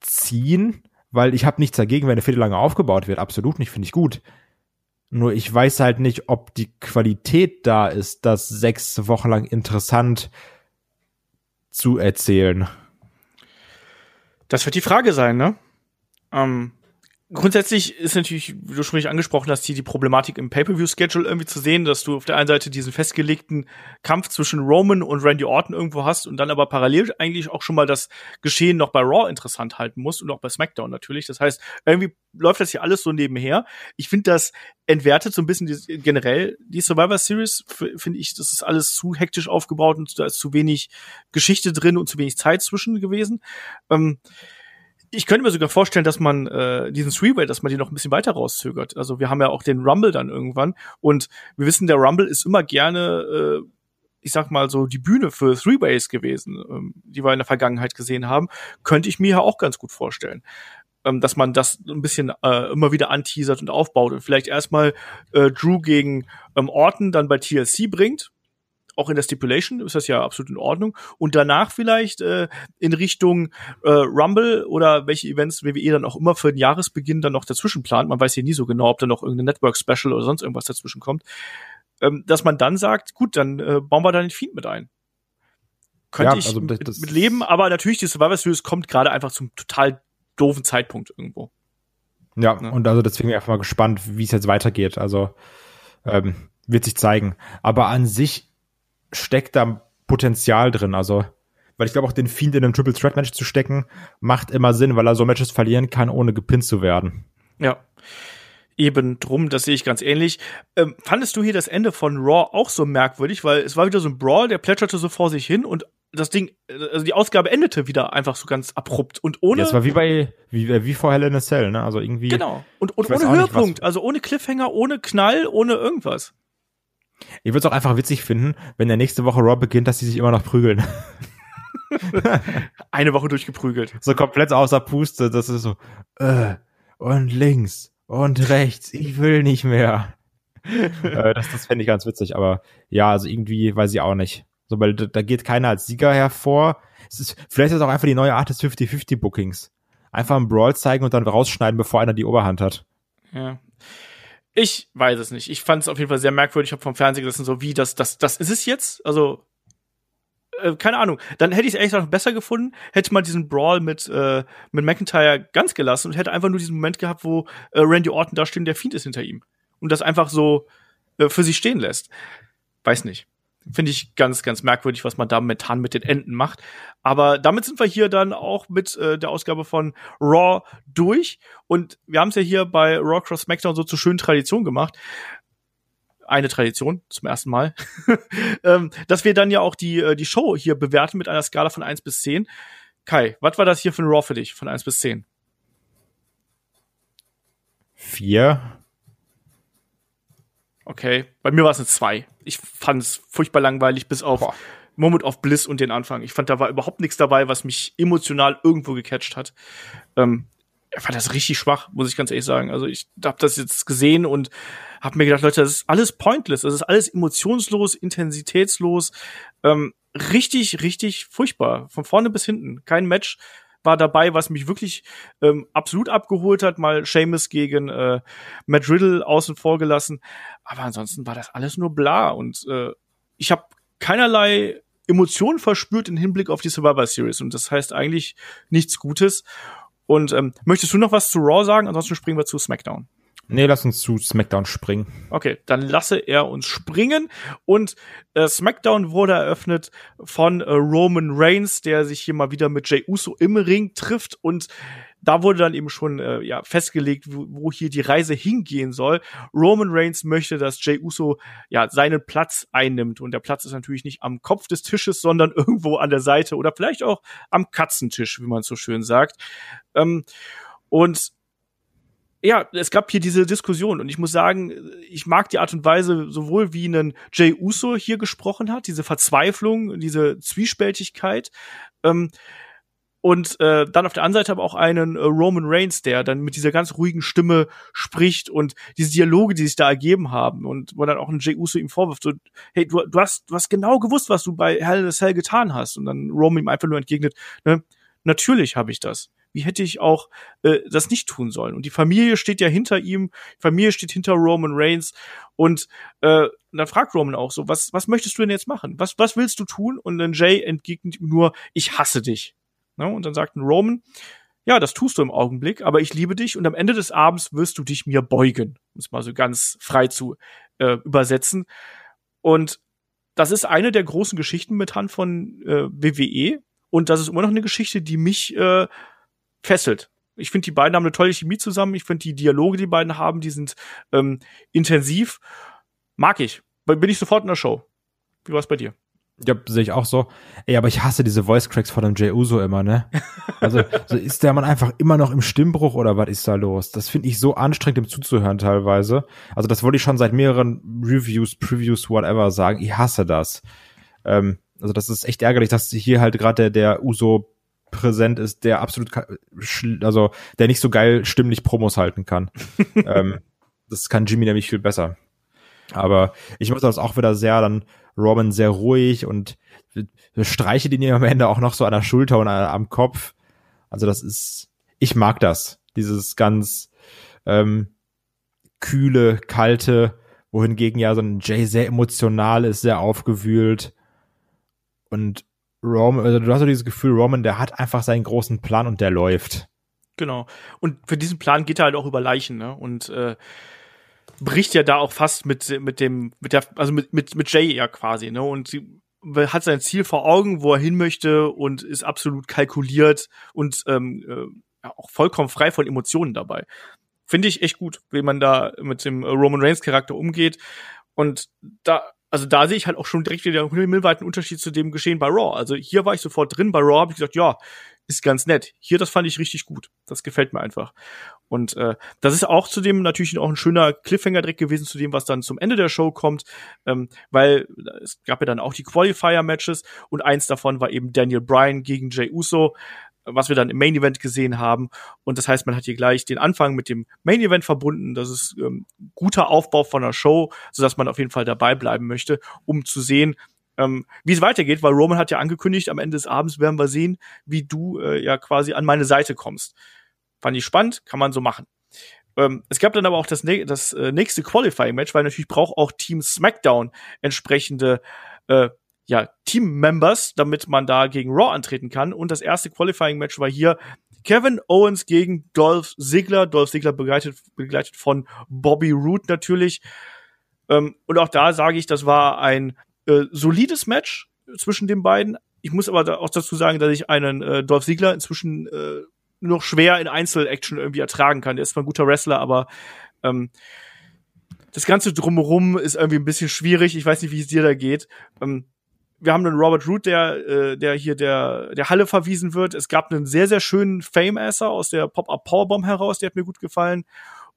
ziehen? Weil ich habe nichts dagegen, wenn eine Viertel lange aufgebaut wird. Absolut nicht, finde ich gut. Nur ich weiß halt nicht, ob die Qualität da ist, das sechs Wochen lang interessant zu erzählen. Das wird die Frage sein, ne? Ähm, grundsätzlich ist natürlich, wie du schon richtig angesprochen hast, hier die Problematik im Pay-Per-View-Schedule irgendwie zu sehen, dass du auf der einen Seite diesen festgelegten Kampf zwischen Roman und Randy Orton irgendwo hast und dann aber parallel eigentlich auch schon mal das Geschehen noch bei Raw interessant halten musst und auch bei SmackDown natürlich. Das heißt, irgendwie läuft das hier alles so nebenher. Ich finde, das entwertet so ein bisschen die, generell die Survivor Series, finde ich, das ist alles zu hektisch aufgebaut und da ist zu wenig Geschichte drin und zu wenig Zeit zwischen gewesen. Ähm, ich könnte mir sogar vorstellen, dass man äh, diesen Three-Way, dass man den noch ein bisschen weiter rauszögert. Also wir haben ja auch den Rumble dann irgendwann und wir wissen, der Rumble ist immer gerne, äh, ich sag mal so, die Bühne für Three-Ways gewesen, ähm, die wir in der Vergangenheit gesehen haben. Könnte ich mir ja auch ganz gut vorstellen. Ähm, dass man das ein bisschen äh, immer wieder anteasert und aufbaut und vielleicht erstmal äh, Drew gegen ähm, Orton dann bei TLC bringt, auch in der Stipulation ist das ja absolut in Ordnung. Und danach vielleicht äh, in Richtung äh, Rumble oder welche Events WWE dann auch immer für den Jahresbeginn dann noch dazwischen plant. Man weiß ja nie so genau, ob da noch irgendein Network-Special oder sonst irgendwas dazwischen kommt. Ähm, dass man dann sagt, gut, dann äh, bauen wir da den Feed mit ein. Könnte ja, ich also mit, mit leben, aber natürlich, die Survivor Series kommt gerade einfach zum total doofen Zeitpunkt irgendwo. Ja, ja, und also deswegen bin ich einfach mal gespannt, wie es jetzt weitergeht. Also ähm, wird sich zeigen. Aber an sich steckt da Potenzial drin. Also, weil ich glaube, auch den Fiend in einem Triple Threat Match zu stecken, macht immer Sinn, weil er so Matches verlieren kann, ohne gepinnt zu werden. Ja. Eben drum, das sehe ich ganz ähnlich. Ähm, fandest du hier das Ende von Raw auch so merkwürdig, weil es war wieder so ein Brawl, der plätscherte so vor sich hin und das Ding, also die Ausgabe endete wieder einfach so ganz abrupt und ohne. Ja, es war wie bei, wie, wie vor Hell in a Cell, ne? Also irgendwie. Genau. Und, und ohne Höhepunkt, nicht, also ohne Cliffhanger, ohne Knall, ohne irgendwas. Ich würde es auch einfach witzig finden, wenn der nächste Woche Raw beginnt, dass sie sich immer noch prügeln. Eine Woche durchgeprügelt. So komplett außer Puste, das ist so, äh, und links und rechts, ich will nicht mehr. äh, das das fände ich ganz witzig, aber ja, also irgendwie weiß ich auch nicht. So, weil da, da geht keiner als Sieger hervor. Es ist, vielleicht ist es auch einfach die neue Art des 50-50 Bookings. Einfach einen Brawl zeigen und dann rausschneiden, bevor einer die Oberhand hat. Ja. Ich weiß es nicht. Ich fand es auf jeden Fall sehr merkwürdig. Ich habe vom Fernseher gesessen, so wie das, das, das ist es jetzt. Also äh, keine Ahnung. Dann hätte ich es ehrlich gesagt besser gefunden, hätte man diesen Brawl mit äh, mit McIntyre ganz gelassen und hätte einfach nur diesen Moment gehabt, wo äh, Randy Orton da steht und der Fiend ist hinter ihm und das einfach so äh, für sich stehen lässt. Weiß nicht. Finde ich ganz, ganz merkwürdig, was man da momentan mit den Enden macht. Aber damit sind wir hier dann auch mit äh, der Ausgabe von Raw durch. Und wir haben es ja hier bei Raw Cross SmackDown so zur schönen Tradition gemacht. Eine Tradition zum ersten Mal. ähm, dass wir dann ja auch die, äh, die Show hier bewerten mit einer Skala von eins bis zehn. Kai, was war das hier für ein Raw für dich von eins bis zehn? Vier. Okay, bei mir war es eine 2. Ich fand es furchtbar langweilig, bis auf Boah. Moment of Bliss und den Anfang. Ich fand, da war überhaupt nichts dabei, was mich emotional irgendwo gecatcht hat. Ähm, ich fand das richtig schwach, muss ich ganz ehrlich sagen. Also ich habe das jetzt gesehen und habe mir gedacht, Leute, das ist alles pointless, das ist alles emotionslos, intensitätslos, ähm, richtig, richtig furchtbar, von vorne bis hinten. Kein Match, war dabei, was mich wirklich ähm, absolut abgeholt hat. Mal Seamus gegen äh, Matt Riddle außen vor gelassen. Aber ansonsten war das alles nur bla. Und äh, ich habe keinerlei Emotionen verspürt im Hinblick auf die Survivor Series. Und das heißt eigentlich nichts Gutes. Und ähm, möchtest du noch was zu Raw sagen? Ansonsten springen wir zu SmackDown. Nee, lass uns zu SmackDown springen. Okay, dann lasse er uns springen. Und äh, SmackDown wurde eröffnet von äh, Roman Reigns, der sich hier mal wieder mit Jey Uso im Ring trifft. Und da wurde dann eben schon äh, ja, festgelegt, wo, wo hier die Reise hingehen soll. Roman Reigns möchte, dass Jey Uso ja seinen Platz einnimmt. Und der Platz ist natürlich nicht am Kopf des Tisches, sondern irgendwo an der Seite oder vielleicht auch am Katzentisch, wie man so schön sagt. Ähm, Und ja, es gab hier diese Diskussion und ich muss sagen, ich mag die Art und Weise, sowohl wie einen Jay Uso hier gesprochen hat, diese Verzweiflung, diese Zwiespältigkeit, ähm, und äh, dann auf der anderen Seite aber auch einen äh, Roman Reigns, der dann mit dieser ganz ruhigen Stimme spricht und diese Dialoge, die sich da ergeben haben und wo dann auch ein Jay Uso ihm vorwirft, so, hey, du, du hast du hast genau gewusst, was du bei Hell in a Cell getan hast und dann Roman ihm einfach nur entgegnet, ne, natürlich habe ich das wie hätte ich auch äh, das nicht tun sollen? Und die Familie steht ja hinter ihm, die Familie steht hinter Roman Reigns und äh, dann fragt Roman auch so, was, was möchtest du denn jetzt machen? Was, was willst du tun? Und dann Jay entgegnet ihm nur, ich hasse dich. Ne? Und dann sagt Roman, ja, das tust du im Augenblick, aber ich liebe dich und am Ende des Abends wirst du dich mir beugen, um es mal so ganz frei zu äh, übersetzen. Und das ist eine der großen Geschichten mit Hand von äh, WWE und das ist immer noch eine Geschichte, die mich äh, fesselt. Ich finde, die beiden haben eine tolle Chemie zusammen. Ich finde, die Dialoge, die beiden haben, die sind ähm, intensiv. Mag ich. Bin ich sofort in der Show. Wie war es bei dir? Ja, sehe ich auch so. Ey, aber ich hasse diese Voice Cracks von dem Jey Uso immer, ne? Also, so ist der Mann einfach immer noch im Stimmbruch oder was ist da los? Das finde ich so anstrengend, ihm zuzuhören teilweise. Also, das wollte ich schon seit mehreren Reviews, Previews, whatever sagen. Ich hasse das. Ähm, also, das ist echt ärgerlich, dass hier halt gerade der, der Uso präsent ist, der absolut, also der nicht so geil stimmlich Promos halten kann. ähm, das kann Jimmy nämlich viel besser. Aber ich mochte das auch wieder sehr, dann Roman sehr ruhig und streiche den am Ende auch noch so an der Schulter und am Kopf. Also das ist, ich mag das. Dieses ganz ähm, kühle, kalte, wohingegen ja so ein Jay sehr emotional ist, sehr aufgewühlt. Und Roman, also du hast so dieses Gefühl, Roman, der hat einfach seinen großen Plan und der läuft. Genau. Und für diesen Plan geht er halt auch über Leichen, ne? Und äh, bricht ja da auch fast mit mit dem mit der also mit mit mit Jay ja quasi, ne? Und sie hat sein Ziel vor Augen, wo er hin möchte und ist absolut kalkuliert und ähm, äh, auch vollkommen frei von Emotionen dabei. Finde ich echt gut, wie man da mit dem Roman Reigns Charakter umgeht. Und da also da sehe ich halt auch schon direkt wieder einen himmelweiten Unterschied zu dem Geschehen bei Raw. Also hier war ich sofort drin, bei Raw habe ich gesagt, ja, ist ganz nett. Hier, das fand ich richtig gut. Das gefällt mir einfach. Und äh, das ist auch zudem natürlich auch ein schöner Cliffhanger direkt gewesen zu dem, was dann zum Ende der Show kommt, ähm, weil es gab ja dann auch die Qualifier-Matches und eins davon war eben Daniel Bryan gegen Jay Uso was wir dann im Main Event gesehen haben. Und das heißt, man hat hier gleich den Anfang mit dem Main Event verbunden. Das ist ähm, guter Aufbau von der Show, sodass man auf jeden Fall dabei bleiben möchte, um zu sehen, ähm, wie es weitergeht, weil Roman hat ja angekündigt, am Ende des Abends werden wir sehen, wie du äh, ja quasi an meine Seite kommst. Fand ich spannend, kann man so machen. Ähm, es gab dann aber auch das, das äh, nächste Qualifying-Match, weil natürlich braucht auch Team SmackDown entsprechende äh, ja, Team-Members, damit man da gegen Raw antreten kann. Und das erste Qualifying-Match war hier Kevin Owens gegen Dolph Ziggler. Dolph Ziggler begleitet, begleitet von Bobby Roode natürlich. Ähm, und auch da sage ich, das war ein äh, solides Match zwischen den beiden. Ich muss aber da auch dazu sagen, dass ich einen äh, Dolph Ziggler inzwischen äh, noch schwer in Einzel-Action irgendwie ertragen kann. Der ist zwar ein guter Wrestler, aber ähm, das Ganze drumherum ist irgendwie ein bisschen schwierig. Ich weiß nicht, wie es dir da geht. Ähm, wir haben einen Robert Root, der, äh, der hier der, der Halle verwiesen wird. Es gab einen sehr, sehr schönen Fame-Asser aus der Pop-Up Powerbomb heraus, der hat mir gut gefallen.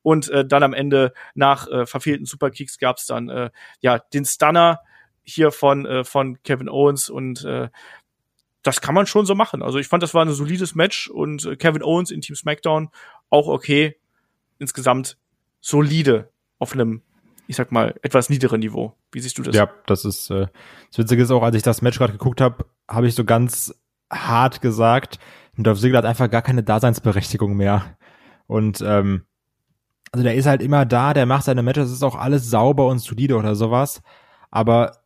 Und äh, dann am Ende nach äh, verfehlten Superkicks gab es dann äh, ja den Stunner hier von, äh, von Kevin Owens und äh, das kann man schon so machen. Also ich fand, das war ein solides Match und äh, Kevin Owens in Team SmackDown auch okay. Insgesamt solide auf einem ich sag mal, etwas niederen Niveau. Wie siehst du das? Ja, das ist, äh, das Witzige ist auch, als ich das Match gerade geguckt habe, habe ich so ganz hart gesagt, Dolph Ziggler hat einfach gar keine Daseinsberechtigung mehr. Und ähm, also der ist halt immer da, der macht seine Matches, ist auch alles sauber und solide oder sowas, aber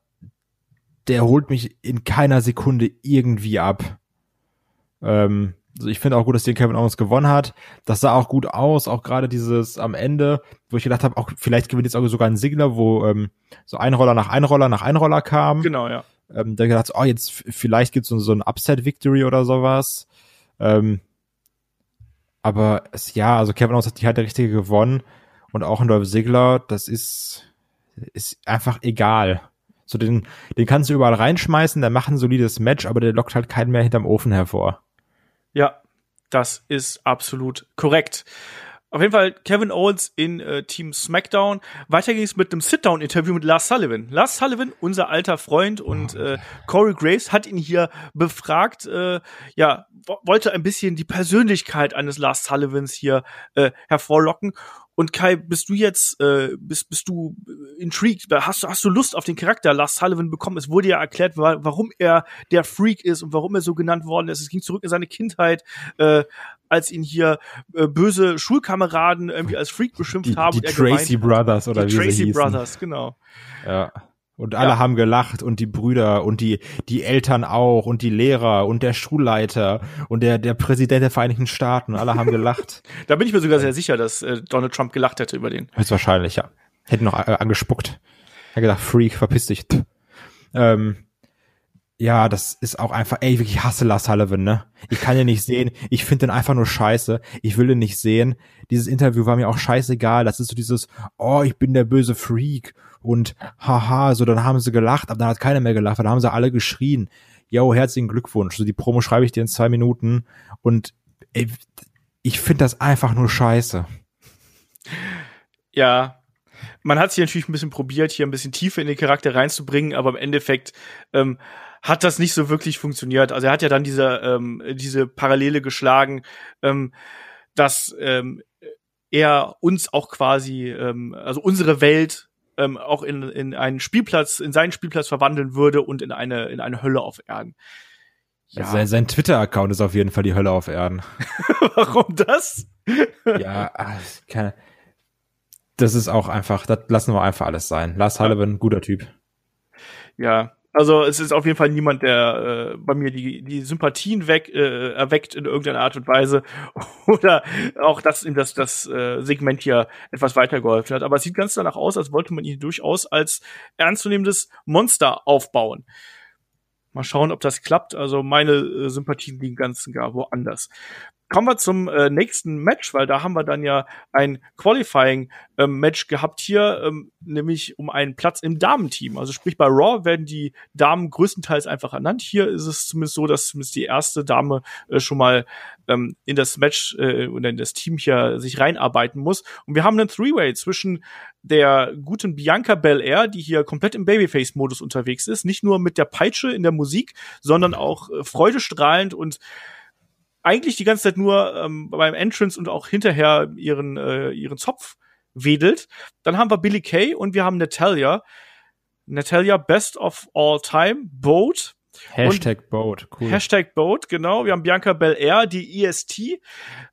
der holt mich in keiner Sekunde irgendwie ab. Ähm, also ich finde auch gut, dass den Kevin Owens gewonnen hat. Das sah auch gut aus, auch gerade dieses am Ende, wo ich gedacht habe, auch vielleicht gewinnt jetzt auch sogar ein Sigler, wo ähm, so ein Roller nach ein Roller nach ein Roller kam. Genau, ja. Ähm, da gedacht, oh, jetzt vielleicht gibt's so, so ein Upset-Victory oder sowas. Ähm, aber es, ja, also Kevin Owens hat die halt der Richtige gewonnen und auch ein Dolph Ziggler, das ist, ist einfach egal. So den, den kannst du überall reinschmeißen, der macht ein solides Match, aber der lockt halt keinen mehr hinterm Ofen hervor. Ja, Das ist absolut korrekt. Auf jeden Fall Kevin Owens in äh, Team SmackDown. Weiter ging es mit einem Sit-Down-Interview mit Lars Sullivan. Lars Sullivan, unser alter Freund und äh, Corey Graves hat ihn hier befragt. Äh, ja, wollte ein bisschen die Persönlichkeit eines Lars Sullivans hier äh, hervorlocken. Und Kai, bist du jetzt, äh, bist, bist du intrigued? Hast du, hast du Lust auf den Charakter Lars Sullivan bekommen? Es wurde ja erklärt, warum er der Freak ist und warum er so genannt worden ist. Es ging zurück in seine Kindheit. Äh, als ihn hier äh, böse Schulkameraden irgendwie als Freak beschimpft die, haben. Die Tracy Brothers oder die wie Tracy sie hießen. Brothers, genau. Ja. Und alle ja. haben gelacht und die Brüder und die, die Eltern auch und die Lehrer und der Schulleiter und der, der Präsident der Vereinigten Staaten. Alle haben gelacht. da bin ich mir sogar sehr sicher, dass äh, Donald Trump gelacht hätte über den. Höchstwahrscheinlich, ja. Hätte noch äh, angespuckt. Er hat gesagt, Freak, verpiss dich. Ähm, ja, das ist auch einfach, ey, wirklich hasse Lars Sullivan, ne? Ich kann ihn nicht sehen. Ich finde den einfach nur scheiße. Ich will ihn nicht sehen. Dieses Interview war mir auch scheißegal. Das ist so dieses, oh, ich bin der böse Freak und haha, so dann haben sie gelacht, aber dann hat keiner mehr gelacht, dann haben sie alle geschrien. Yo, herzlichen Glückwunsch. So die Promo schreibe ich dir in zwei Minuten und ey, ich finde das einfach nur scheiße. Ja, man hat sich natürlich ein bisschen probiert, hier ein bisschen Tiefe in den Charakter reinzubringen, aber im Endeffekt ähm, hat das nicht so wirklich funktioniert. Also er hat ja dann diese, ähm, diese Parallele geschlagen, ähm, dass ähm, er uns auch quasi, ähm, also unsere Welt ähm, auch in, in einen Spielplatz, in seinen Spielplatz verwandeln würde und in eine, in eine Hölle auf Erden. Ja. Sein, sein Twitter-Account ist auf jeden Fall die Hölle auf Erden. Warum das? ja, keine, das ist auch einfach, das lassen wir einfach alles sein. Lars Sullivan, guter Typ. Ja, also es ist auf jeden Fall niemand, der äh, bei mir die, die Sympathien weg, äh, erweckt in irgendeiner Art und Weise oder auch, dass ihm das, das äh, Segment hier etwas weitergeholfen hat. Aber es sieht ganz danach aus, als wollte man ihn durchaus als ernstzunehmendes Monster aufbauen. Mal schauen, ob das klappt. Also meine äh, Sympathien liegen ganz gar woanders. Kommen wir zum äh, nächsten Match, weil da haben wir dann ja ein Qualifying-Match ähm, gehabt hier, ähm, nämlich um einen Platz im Damenteam. Also sprich bei Raw werden die Damen größtenteils einfach ernannt. Hier ist es zumindest so, dass zumindest die erste Dame äh, schon mal ähm, in das Match äh, in das Team hier sich reinarbeiten muss. Und wir haben einen Three-Way zwischen der guten Bianca Belair, die hier komplett im Babyface-Modus unterwegs ist, nicht nur mit der Peitsche in der Musik, sondern auch äh, freudestrahlend und eigentlich die ganze Zeit nur ähm, beim Entrance und auch hinterher ihren, äh, ihren Zopf wedelt. Dann haben wir Billy Kay und wir haben Natalia. Natalia Best of All Time, Boat. Hashtag Boat, cool. Hashtag Boat, genau. Wir haben Bianca Belair, die EST,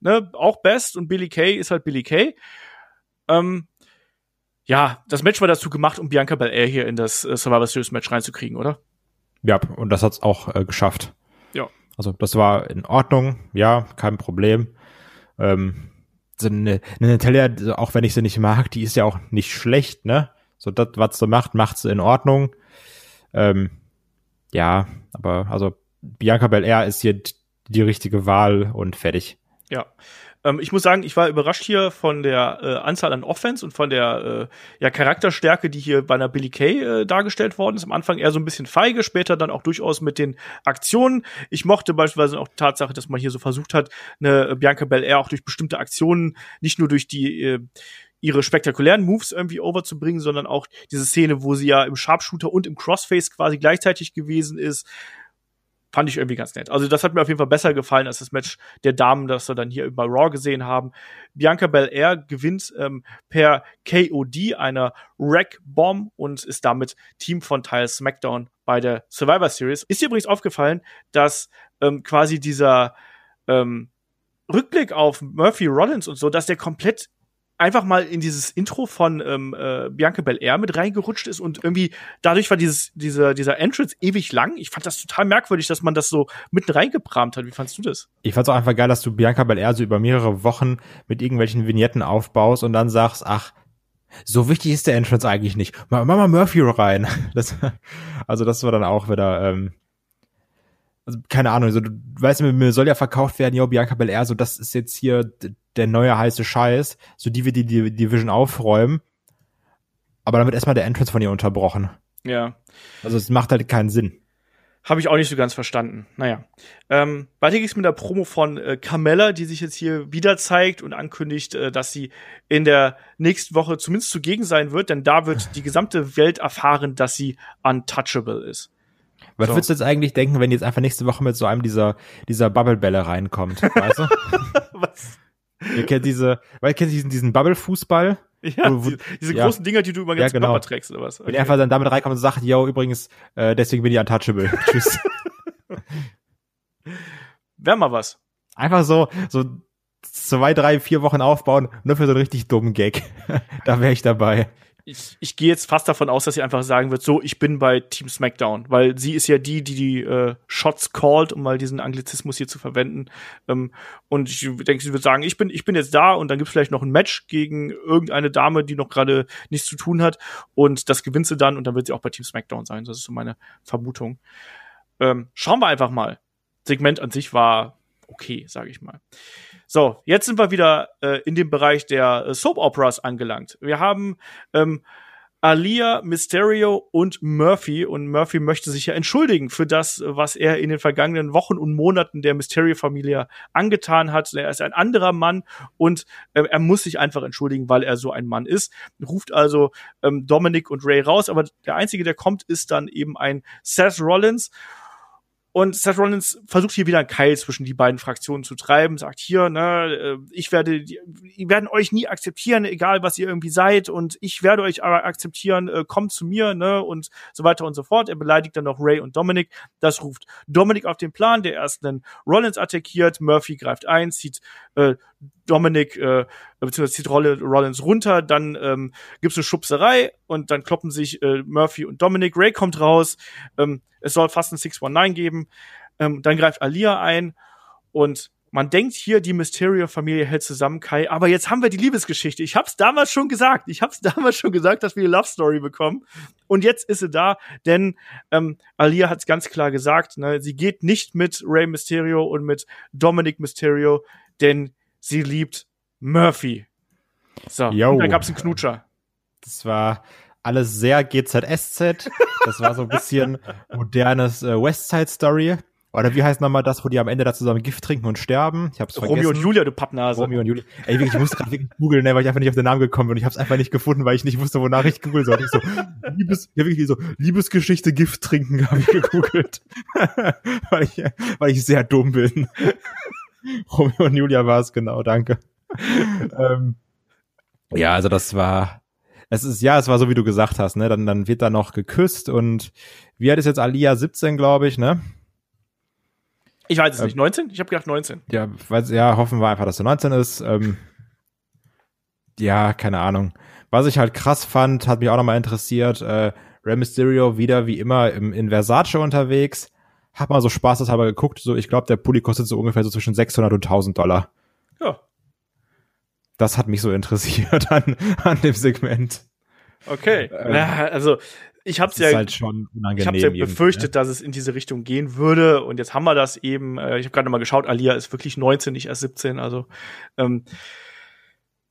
ne, auch Best und Billy Kay ist halt Billy Kay. Ähm, ja, das Match war dazu gemacht, um Bianca Belair hier in das äh, Survivor Series Match reinzukriegen, oder? Ja, und das hat's auch äh, geschafft. Ja. Also das war in Ordnung, ja, kein Problem. Ähm, so eine, eine Natalia, auch wenn ich sie nicht mag, die ist ja auch nicht schlecht, ne? So das, was sie macht, macht sie in Ordnung. Ähm, ja, aber also Bianca Belair ist hier die richtige Wahl und fertig. Ja. Ähm, ich muss sagen, ich war überrascht hier von der äh, Anzahl an Offense und von der äh, ja, Charakterstärke, die hier bei einer Billy Kay äh, dargestellt worden ist. Am Anfang eher so ein bisschen feige, später dann auch durchaus mit den Aktionen. Ich mochte beispielsweise auch die Tatsache, dass man hier so versucht hat, eine Bianca Belair auch durch bestimmte Aktionen, nicht nur durch die äh, ihre spektakulären Moves irgendwie overzubringen, sondern auch diese Szene, wo sie ja im Sharpshooter und im Crossface quasi gleichzeitig gewesen ist, fand ich irgendwie ganz nett. Also das hat mir auf jeden Fall besser gefallen als das Match der Damen, das wir dann hier bei Raw gesehen haben. Bianca Belair gewinnt ähm, per KOD einer Wreck Bomb und ist damit Team von Teil SmackDown bei der Survivor Series. Ist dir übrigens aufgefallen, dass ähm, quasi dieser ähm, Rückblick auf Murphy Rollins und so, dass der komplett einfach mal in dieses Intro von ähm, äh, Bianca Belair mit reingerutscht ist und irgendwie dadurch war dieses dieser dieser Entrance ewig lang. Ich fand das total merkwürdig, dass man das so mitten reingebramt hat. Wie fandst du das? Ich fand's auch einfach geil, dass du Bianca Belair so über mehrere Wochen mit irgendwelchen Vignetten aufbaust und dann sagst, ach, so wichtig ist der Entrance eigentlich nicht. Mach mal Murphy rein. Das, also das war dann auch wieder ähm, also keine Ahnung, so, du weißt, mir soll ja verkauft werden, yo, Bianca Belair, so, das ist jetzt hier der neue heiße Scheiß, so die wir die, die Division aufräumen. Aber dann wird erstmal der Entrance von ihr unterbrochen. Ja. Also es macht halt keinen Sinn. Habe ich auch nicht so ganz verstanden. Naja. Ähm, weiter geht's mit der Promo von äh, Carmella, die sich jetzt hier wieder zeigt und ankündigt, äh, dass sie in der nächsten Woche zumindest zugegen sein wird, denn da wird die gesamte Welt erfahren, dass sie untouchable ist. Was so. würdest du jetzt eigentlich denken, wenn jetzt einfach nächste Woche mit so einem dieser, dieser Bubble-Bälle reinkommt, weißt du? Was? Ihr kennt diese, weil ihr kennt diesen, diesen Bubble-Fußball? Ja, wo, wo, diese ja. großen Dinger, die du über ganz ja, genau. Körper trägst oder was. Okay. Wenn er einfach dann damit reinkommt und sagt, yo, übrigens, äh, deswegen bin ich untouchable. Tschüss. Wär mal was. Einfach so, so zwei, drei, vier Wochen aufbauen, nur für so einen richtig dummen Gag. da wäre ich dabei ich, ich gehe jetzt fast davon aus, dass sie einfach sagen wird, so, ich bin bei Team SmackDown, weil sie ist ja die, die die äh, Shots called, um mal diesen Anglizismus hier zu verwenden. Ähm, und ich denke, sie wird sagen, ich bin, ich bin jetzt da und dann gibt's vielleicht noch ein Match gegen irgendeine Dame, die noch gerade nichts zu tun hat und das gewinnt sie dann und dann wird sie auch bei Team SmackDown sein. Das ist so meine Vermutung. Ähm, schauen wir einfach mal. Segment an sich war okay, sage ich mal. So, jetzt sind wir wieder äh, in dem Bereich der äh, Soap Operas angelangt. Wir haben ähm, Alia, Mysterio und Murphy. Und Murphy möchte sich ja entschuldigen für das, was er in den vergangenen Wochen und Monaten der Mysterio-Familie angetan hat. Er ist ein anderer Mann und äh, er muss sich einfach entschuldigen, weil er so ein Mann ist. Ruft also ähm, Dominic und Ray raus, aber der Einzige, der kommt, ist dann eben ein Seth Rollins. Und Seth Rollins versucht hier wieder einen Keil zwischen die beiden Fraktionen zu treiben, sagt hier, ne, äh, ich werde, die werden euch nie akzeptieren, egal was ihr irgendwie seid, und ich werde euch aber akzeptieren, äh, kommt zu mir, ne, und so weiter und so fort. Er beleidigt dann noch Ray und Dominic. Das ruft Dominic auf den Plan, der erst einen Rollins attackiert, Murphy greift ein, zieht äh, Dominic äh, beziehungsweise zieht Rollins runter, dann ähm, gibt's eine Schubserei und dann kloppen sich äh, Murphy und Dominic. Ray kommt raus, ähm, es soll fast ein 619 geben, ähm, dann greift Alia ein und man denkt hier, die Mysterio-Familie hält zusammen, Kai, aber jetzt haben wir die Liebesgeschichte. Ich hab's damals schon gesagt. Ich hab's damals schon gesagt, dass wir eine Love Story bekommen. Und jetzt ist sie da, denn ähm, Alia hat's ganz klar gesagt, ne, sie geht nicht mit Rey Mysterio und mit Dominic Mysterio, denn sie liebt Murphy. So, da gab's einen Knutscher. Das war alles sehr GZSZ. Das war so ein bisschen modernes äh, Westside Story. Oder wie heißt nochmal das, wo die am Ende da zusammen Gift trinken und sterben? Ich hab's vergessen. Romeo und Julia, du Pappnase. Romeo und Julia. Ey, wirklich, ich musste gerade wirklich googeln, ne, weil ich einfach nicht auf den Namen gekommen bin. Und ich hab's einfach nicht gefunden, weil ich nicht wusste, wonach ich googeln sollte. Ich so, Liebes, ja wirklich so, Liebesgeschichte Gift trinken habe ich gegoogelt. weil, ich, weil ich sehr dumm bin. Romeo und Julia war es, genau, danke. ähm, ja, also das war, es ist, ja, es war so, wie du gesagt hast, ne, dann, dann wird da noch geküsst und wie alt ist jetzt Alia? 17, glaube ich, ne? Ich weiß es ähm, nicht. 19? Ich habe gedacht 19. Ja, weiß, ja, hoffen wir einfach, dass er 19 ist. Ähm, ja, keine Ahnung. Was ich halt krass fand, hat mich auch nochmal interessiert, äh, Rey Mysterio wieder wie immer im, in Versace unterwegs hab mal so spaßeshalber geguckt, so ich glaube, der Pulli kostet so ungefähr so zwischen 600 und 1000 Dollar. Ja. Das hat mich so interessiert an, an dem Segment. Okay. Ähm, ja, also ich hab's ja, halt ich hab's ja befürchtet, ne? dass es in diese Richtung gehen würde und jetzt haben wir das eben. Äh, ich habe gerade mal geschaut, Alia ist wirklich 19, nicht erst 17. Also ähm,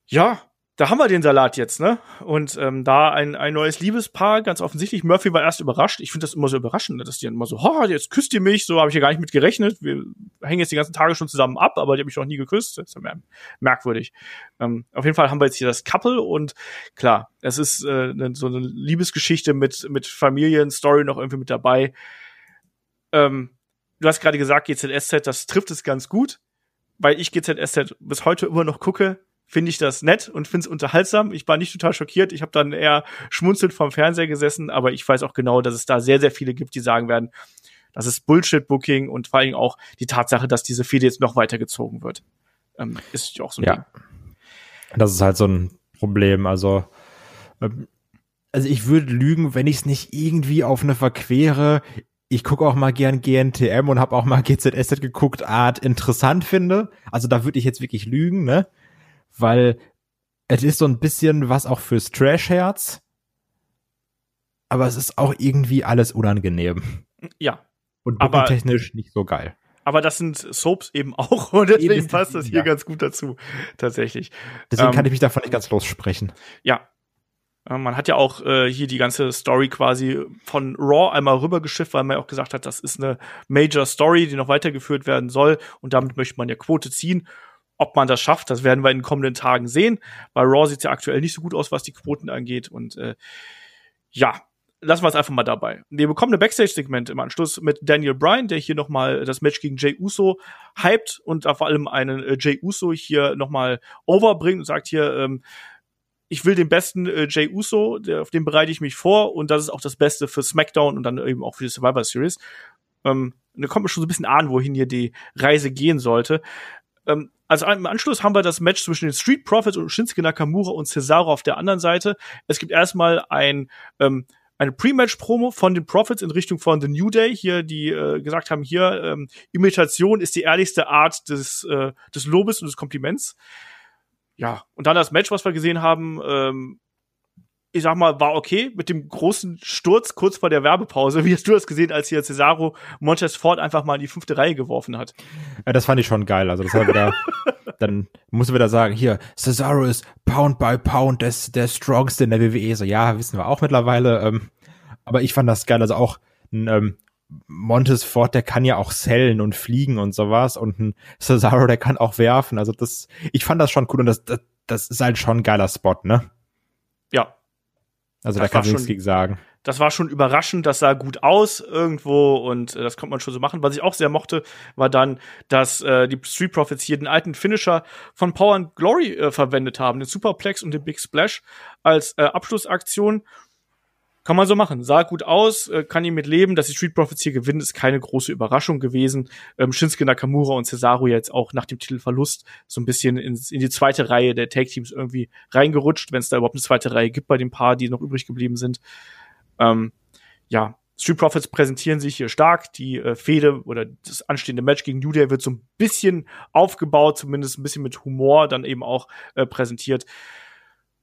ja, da haben wir den Salat jetzt, ne? Und ähm, da ein, ein neues Liebespaar, ganz offensichtlich. Murphy war erst überrascht. Ich finde das immer so überraschend, ne? dass die dann immer so, ha, jetzt küsst ihr mich. So habe ich ja gar nicht mit gerechnet. Wir hängen jetzt die ganzen Tage schon zusammen ab, aber die haben mich noch nie geküsst. Das ist ja merkwürdig. Ähm, auf jeden Fall haben wir jetzt hier das Couple und klar, es ist äh, ne, so eine Liebesgeschichte mit, mit Familienstory noch irgendwie mit dabei. Ähm, du hast gerade gesagt, GZSZ, das trifft es ganz gut, weil ich GZSZ bis heute immer noch gucke finde ich das nett und finde es unterhaltsam. Ich war nicht total schockiert. Ich habe dann eher schmunzelnd vom Fernseher gesessen, aber ich weiß auch genau, dass es da sehr, sehr viele gibt, die sagen werden, das ist Bullshit-Booking und vor allem auch die Tatsache, dass diese Fehde jetzt noch weitergezogen wird. Ähm, ist ja auch so ein ja. Ding. Das ist halt so ein Problem. Also, ähm, also ich würde lügen, wenn ich es nicht irgendwie auf eine verquere, ich gucke auch mal gern GNTM und habe auch mal GZSZ geguckt, Art interessant finde. Also da würde ich jetzt wirklich lügen, ne? Weil es ist so ein bisschen was auch fürs Trash-Herz, aber es ist auch irgendwie alles unangenehm. Ja. Und aber technisch nicht so geil. Aber das sind Soaps eben auch und deswegen passt das hier ja. ganz gut dazu, tatsächlich. Deswegen ähm, kann ich mich davon nicht ganz lossprechen. Ja. Man hat ja auch äh, hier die ganze Story quasi von Raw einmal rübergeschifft, weil man ja auch gesagt hat, das ist eine Major Story, die noch weitergeführt werden soll. Und damit möchte man ja Quote ziehen. Ob man das schafft, das werden wir in den kommenden Tagen sehen. Bei Raw sieht ja aktuell nicht so gut aus, was die Quoten angeht. Und äh, ja, lassen wir es einfach mal dabei. Wir bekommen eine Backstage-Segment im Anschluss mit Daniel Bryan, der hier noch mal das Match gegen Jay Uso hypt und vor allem einen äh, Jay Uso hier noch mal overbringt und sagt hier, ähm, ich will den besten äh, Jay Uso, der, auf den bereite ich mich vor und das ist auch das Beste für SmackDown und dann eben auch für die Survivor Series. Ähm, da kommt man schon so ein bisschen an, wohin hier die Reise gehen sollte. Ähm, also im Anschluss haben wir das Match zwischen den Street Profits und Shinsuke Nakamura und Cesaro auf der anderen Seite. Es gibt erstmal ein ähm, eine Pre-Match-Promo von den Profits in Richtung von The New Day, hier, die äh, gesagt haben, hier, ähm, Imitation ist die ehrlichste Art des, äh, des Lobes und des Kompliments. Ja, und dann das Match, was wir gesehen haben, ähm, ich sag mal, war okay mit dem großen Sturz kurz vor der Werbepause. Wie hast du das gesehen, als hier Cesaro Montez Ford einfach mal in die fünfte Reihe geworfen hat? Ja, das fand ich schon geil. Also das war wieder, dann musst du wieder sagen, hier, Cesaro ist Pound by Pound des, der Strongste in der WWE. So, ja, wissen wir auch mittlerweile. Ähm, aber ich fand das geil. Also auch ein ähm, Montez Ford, der kann ja auch sellen und fliegen und sowas. Und ein Cesaro, der kann auch werfen. Also das, ich fand das schon cool und das, das, das ist halt schon ein geiler Spot, ne? Ja, also das da kann ich nichts gegen sagen. Das war schon überraschend, das sah gut aus irgendwo und äh, das konnte man schon so machen. Was ich auch sehr mochte, war dann, dass äh, die Street Profits hier den alten Finisher von Power and Glory äh, verwendet haben, den Superplex und den Big Splash als äh, Abschlussaktion. Kann man so machen. Sah gut aus, äh, kann ich mit leben. Dass die Street Profits hier gewinnen, ist keine große Überraschung gewesen. Ähm, Shinsuke Nakamura und Cesaro jetzt auch nach dem Titelverlust so ein bisschen ins, in die zweite Reihe der Tag Teams irgendwie reingerutscht, wenn es da überhaupt eine zweite Reihe gibt bei den Paar, die noch übrig geblieben sind. Ähm, ja, Street Profits präsentieren sich hier stark. Die äh, Fehde oder das anstehende Match gegen New Day wird so ein bisschen aufgebaut, zumindest ein bisschen mit Humor dann eben auch äh, präsentiert.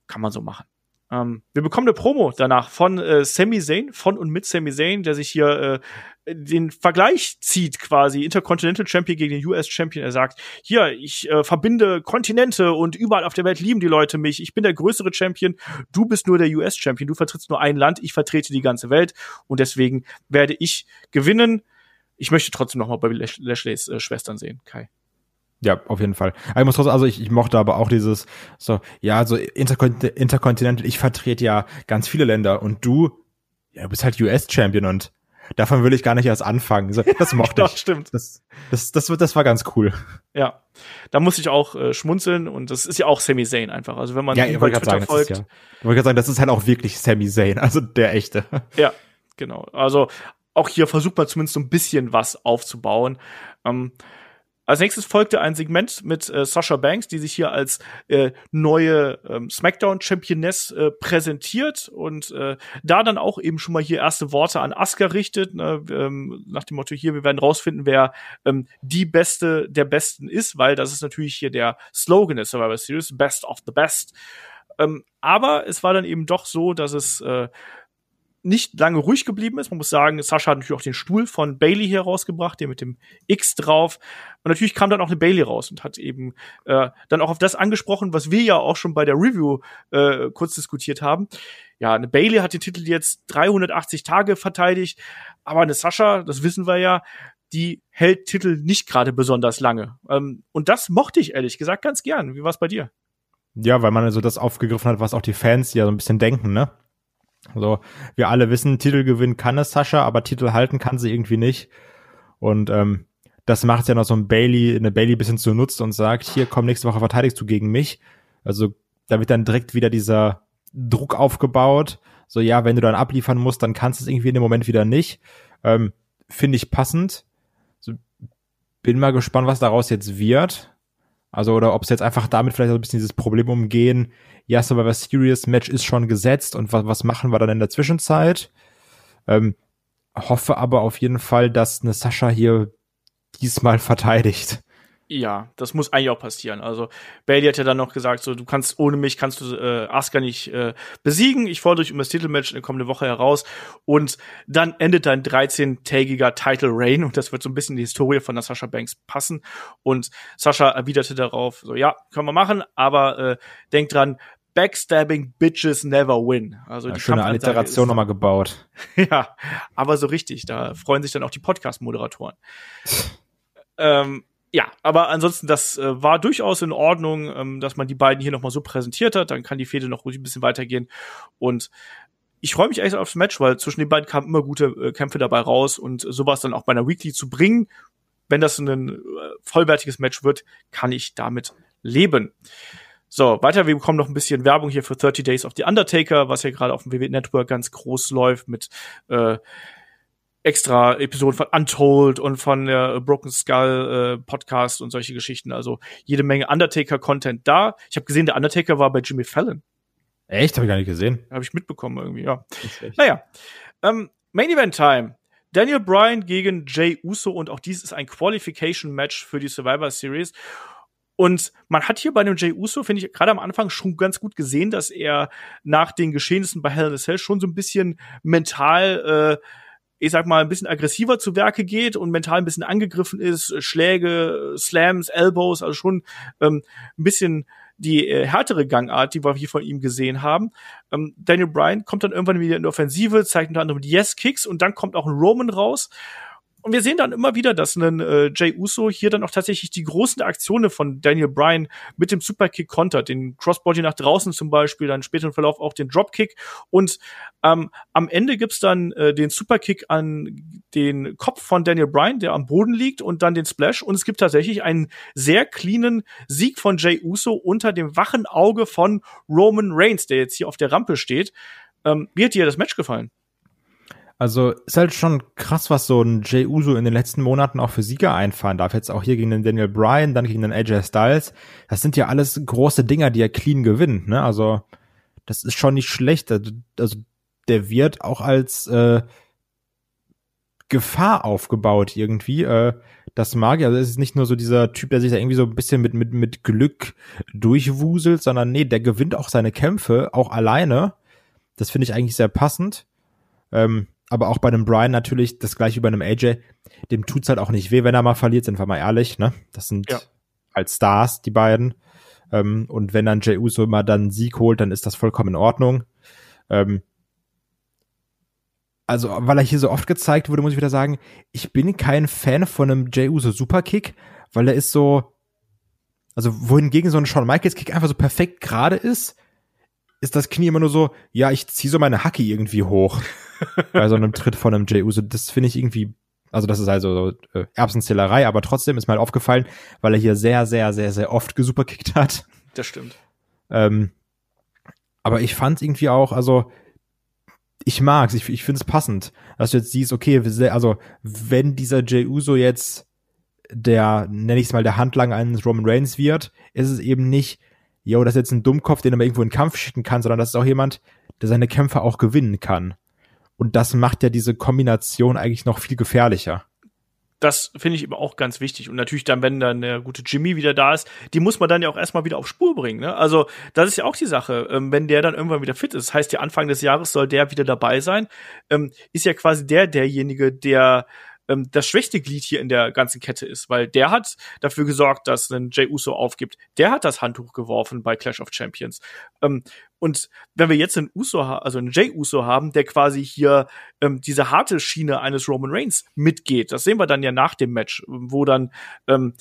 Kann man so machen. Ähm, wir bekommen eine Promo danach von äh, Sami Zayn, von und mit Sami Zayn, der sich hier äh, den Vergleich zieht, quasi Intercontinental Champion gegen den US Champion. Er sagt, hier, ich äh, verbinde Kontinente und überall auf der Welt lieben die Leute mich. Ich bin der größere Champion, du bist nur der US Champion, du vertrittst nur ein Land, ich vertrete die ganze Welt und deswegen werde ich gewinnen. Ich möchte trotzdem noch mal bei Lash Lashley's äh, Schwestern sehen, Kai. Ja, auf jeden Fall. Aber ich muss trotzdem, also ich, ich mochte aber auch dieses, so, ja, so Interkont Intercontinental, ich vertrete ja ganz viele Länder und du, ja, du bist halt US-Champion und davon will ich gar nicht erst anfangen. So, das mochte das ich. stimmt. Das, das, das, das war ganz cool. Ja, da muss ich auch äh, schmunzeln und das ist ja auch Sami Zayn einfach. Also wenn man ja, ich bei Twitter sagen, folgt. Ja, ich wollte gerade sagen, das ist halt auch wirklich Sami Zayn, also der echte. Ja, genau. Also auch hier versucht man zumindest so ein bisschen was aufzubauen. Ähm, als nächstes folgte ein Segment mit äh, Sasha Banks, die sich hier als äh, neue ähm, SmackDown-Championess äh, präsentiert und äh, da dann auch eben schon mal hier erste Worte an Asuka richtet, ne, ähm, nach dem Motto hier, wir werden rausfinden, wer ähm, die Beste der Besten ist, weil das ist natürlich hier der Slogan der Survivor Series, Best of the Best. Ähm, aber es war dann eben doch so, dass es äh, nicht lange ruhig geblieben ist. Man muss sagen, Sascha hat natürlich auch den Stuhl von Bailey hier rausgebracht, der mit dem X drauf. Und natürlich kam dann auch eine Bailey raus und hat eben äh, dann auch auf das angesprochen, was wir ja auch schon bei der Review äh, kurz diskutiert haben. Ja, eine Bailey hat den Titel jetzt 380 Tage verteidigt, aber eine Sascha, das wissen wir ja, die hält Titel nicht gerade besonders lange. Ähm, und das mochte ich ehrlich gesagt ganz gern. Wie war es bei dir? Ja, weil man also das aufgegriffen hat, was auch die Fans ja so ein bisschen denken, ne? Also wir alle wissen, Titel gewinnen kann es Sascha, aber Titel halten kann sie irgendwie nicht. Und ähm, das macht ja noch so ein Bailey, eine Bailey bisschen zunutzt und sagt, hier komm, nächste Woche verteidigst du gegen mich. Also da wird dann direkt wieder dieser Druck aufgebaut. So, ja, wenn du dann abliefern musst, dann kannst du es irgendwie in dem Moment wieder nicht. Ähm, Finde ich passend. So, bin mal gespannt, was daraus jetzt wird. Also, oder ob es jetzt einfach damit vielleicht so ein bisschen dieses Problem umgehen, ja, Survivor Series Match ist schon gesetzt und was, was machen wir dann in der Zwischenzeit? Ähm, hoffe aber auf jeden Fall, dass eine Sascha hier diesmal verteidigt. Ja, das muss eigentlich auch passieren. Also Bailey hat ja dann noch gesagt, so du kannst ohne mich kannst du äh, Asuka nicht äh, besiegen. Ich fordere dich um das Titelmatch in der kommenden Woche heraus und dann endet dein 13-tägiger Title Reign und das wird so ein bisschen in die Historie von der Sasha Banks passen und Sascha erwiderte darauf, so ja, können wir machen, aber äh, denk dran, Backstabbing Bitches never win. Also Ja, die schöne Alliteration nochmal gebaut. Ja, aber so richtig. Da freuen sich dann auch die Podcast-Moderatoren. ähm, ja, aber ansonsten, das äh, war durchaus in Ordnung, ähm, dass man die beiden hier nochmal so präsentiert hat. Dann kann die Fehde noch ruhig ein bisschen weitergehen. Und ich freue mich echt aufs Match, weil zwischen den beiden kamen immer gute äh, Kämpfe dabei raus und sowas dann auch bei einer Weekly zu bringen, wenn das ein äh, vollwertiges Match wird, kann ich damit leben. So, weiter, wir bekommen noch ein bisschen Werbung hier für 30 Days of the Undertaker, was ja gerade auf dem WWE Network ganz groß läuft mit äh, extra Episoden von Untold und von der Broken Skull äh, Podcast und solche Geschichten. Also jede Menge Undertaker-Content da. Ich habe gesehen, der Undertaker war bei Jimmy Fallon. Echt? Habe ich gar nicht gesehen. Habe ich mitbekommen irgendwie, ja. Naja, ähm, Main Event Time. Daniel Bryan gegen Jay Uso und auch dies ist ein Qualification Match für die Survivor Series. Und man hat hier bei dem Jay Uso, finde ich, gerade am Anfang schon ganz gut gesehen, dass er nach den Geschehnissen bei Hell in a Cell schon so ein bisschen mental, äh, ich sag mal, ein bisschen aggressiver zu Werke geht und mental ein bisschen angegriffen ist. Schläge, Slams, Elbows, also schon ähm, ein bisschen die äh, härtere Gangart, die wir hier von ihm gesehen haben. Ähm, Daniel Bryan kommt dann irgendwann wieder in die Offensive, zeigt unter anderem die Yes-Kicks und dann kommt auch ein Roman raus. Und wir sehen dann immer wieder, dass ein äh, Jay Uso hier dann auch tatsächlich die großen Aktionen von Daniel Bryan mit dem Superkick kontert. Den Crossbody nach draußen zum Beispiel, dann später im Verlauf auch den Dropkick. Und ähm, am Ende gibt's dann äh, den Superkick an den Kopf von Daniel Bryan, der am Boden liegt, und dann den Splash. Und es gibt tatsächlich einen sehr cleanen Sieg von Jay Uso unter dem wachen Auge von Roman Reigns, der jetzt hier auf der Rampe steht. Ähm, wie hat dir das Match gefallen? Also ist halt schon krass, was so ein Jay Uso in den letzten Monaten auch für Sieger einfahren darf. Jetzt auch hier gegen den Daniel Bryan, dann gegen den AJ Styles. Das sind ja alles große Dinger, die er clean gewinnt. Ne? Also das ist schon nicht schlecht. Also der wird auch als äh, Gefahr aufgebaut irgendwie. Äh, das mag ich. Also es ist nicht nur so dieser Typ, der sich da irgendwie so ein bisschen mit, mit, mit Glück durchwuselt, sondern nee, der gewinnt auch seine Kämpfe, auch alleine. Das finde ich eigentlich sehr passend. Ähm, aber auch bei einem Brian natürlich das gleiche wie bei einem AJ. Dem tut's halt auch nicht weh, wenn er mal verliert, sind wir mal ehrlich, ne? Das sind Ja. halt Stars, die beiden. Ähm, und wenn dann Jey Uso immer dann einen Sieg holt, dann ist das vollkommen in Ordnung. Ähm, also, weil er hier so oft gezeigt wurde, muss ich wieder sagen, ich bin kein Fan von einem Jey Uso Superkick, weil er ist so, also wohingegen so ein Shawn Michaels Kick einfach so perfekt gerade ist, ist das Knie immer nur so, ja, ich zieh so meine Hacke irgendwie hoch. bei so einem Tritt von einem Jey Uso. Das finde ich irgendwie, also das ist also so, äh, Erbsenzählerei, aber trotzdem ist mir halt aufgefallen, weil er hier sehr, sehr, sehr, sehr oft gesuperkickt hat. Das stimmt. Ähm, aber ich fand irgendwie auch, also ich mag's, ich, ich finde es passend, dass du jetzt siehst, okay, also wenn dieser Jey Uso jetzt der, nenne ich es mal, der Handlanger eines Roman Reigns wird, ist es eben nicht, yo, das ist jetzt ein Dummkopf, den er mal irgendwo in den Kampf schicken kann, sondern das ist auch jemand, der seine Kämpfe auch gewinnen kann. Und das macht ja diese Kombination eigentlich noch viel gefährlicher. Das finde ich eben auch ganz wichtig. Und natürlich dann, wenn dann der gute Jimmy wieder da ist, die muss man dann ja auch erstmal wieder auf Spur bringen. Ne? Also das ist ja auch die Sache. Ähm, wenn der dann irgendwann wieder fit ist, heißt ja Anfang des Jahres soll der wieder dabei sein, ähm, ist ja quasi der derjenige, der ähm, das schwächste Glied hier in der ganzen Kette ist, weil der hat dafür gesorgt, dass ein Jay Uso aufgibt. Der hat das Handtuch geworfen bei Clash of Champions. Und wenn wir jetzt einen Uso, also einen Jay Uso haben, der quasi hier ähm, diese harte Schiene eines Roman Reigns mitgeht, das sehen wir dann ja nach dem Match, wo dann ähm,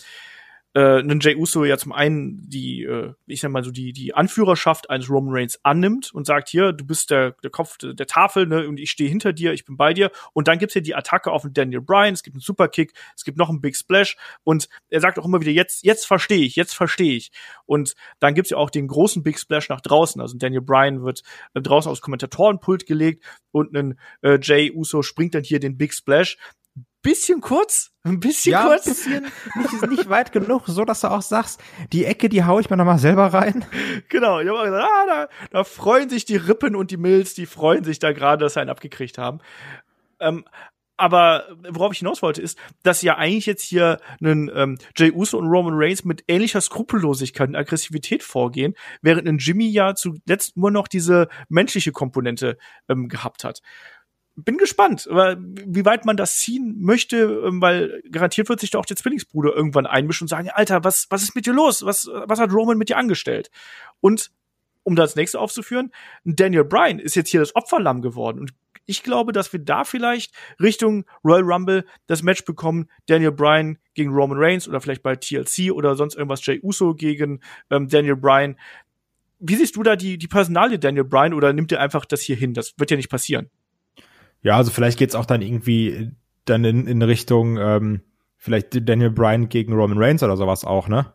äh, einen Jay Uso ja zum einen die, äh, ich sag mal so, die, die Anführerschaft eines Roman Reigns annimmt und sagt, hier, du bist der, der Kopf der, der Tafel, ne, und ich stehe hinter dir, ich bin bei dir. Und dann gibt's ja die Attacke auf den Daniel Bryan, es gibt einen Superkick, es gibt noch einen Big Splash und er sagt auch immer wieder, jetzt, jetzt verstehe ich, jetzt verstehe ich. Und dann gibt's ja auch den großen Big Splash nach draußen. Also Daniel Bryan wird äh, draußen aufs Kommentatorenpult gelegt und ein äh, Jay Uso springt dann hier den Big Splash. Bisschen kurz, ein bisschen ja, kurz. ein bisschen, nicht, nicht weit genug, so dass du auch sagst, die Ecke, die hau ich mir nochmal selber rein. Genau, ich habe auch gesagt, ah, da, da freuen sich die Rippen und die Mills, die freuen sich da gerade, dass sie einen abgekriegt haben. Ähm, aber worauf ich hinaus wollte, ist, dass ja eigentlich jetzt hier einen ähm, Jay Uso und Roman Reigns mit ähnlicher Skrupellosigkeit und Aggressivität vorgehen, während ein Jimmy ja zuletzt nur noch diese menschliche Komponente ähm, gehabt hat. Bin gespannt, wie weit man das ziehen möchte, ähm, weil garantiert wird sich da auch der Zwillingsbruder irgendwann einmischen und sagen, Alter, was, was ist mit dir los? Was, was hat Roman mit dir angestellt? Und um das nächste aufzuführen, Daniel Bryan ist jetzt hier das Opferlamm geworden. Und ich glaube, dass wir da vielleicht Richtung Royal Rumble das Match bekommen, Daniel Bryan gegen Roman Reigns oder vielleicht bei TLC oder sonst irgendwas Jay Uso gegen ähm, Daniel Bryan. Wie siehst du da die, die Personalie Daniel Bryan oder nimmt er einfach das hier hin? Das wird ja nicht passieren. Ja, also vielleicht geht's auch dann irgendwie dann in, in Richtung ähm, vielleicht Daniel Bryan gegen Roman Reigns oder sowas auch, ne?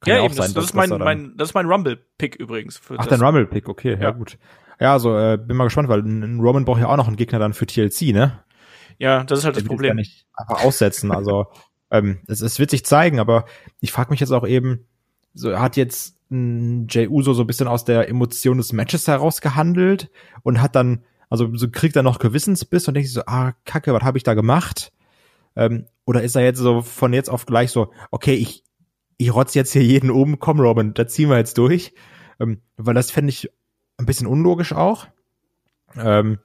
Kann ja, ja auch eben, sein, das, das ist mein, mein, das ist mein Rumble-Pick übrigens. Ach, dein Rumble-Pick, okay, ja, ja gut. Ja, also äh, bin mal gespannt, weil ein Roman braucht ja auch noch einen Gegner dann für TLC, ne? Ja, das ist halt Der das Problem. Nicht einfach aussetzen. Also ähm, es, es wird sich zeigen, aber ich frage mich jetzt auch eben, so hat jetzt Jay Uso so ein bisschen aus der Emotion des Matches heraus gehandelt und hat dann, also so kriegt er noch Gewissensbiss und denkt sich so, ah, Kacke, was habe ich da gemacht? Ähm, oder ist er jetzt so von jetzt auf gleich so, okay, ich, ich rotz jetzt hier jeden oben, komm Robin, da ziehen wir jetzt durch. Ähm, weil das fände ich ein bisschen unlogisch auch. Ähm,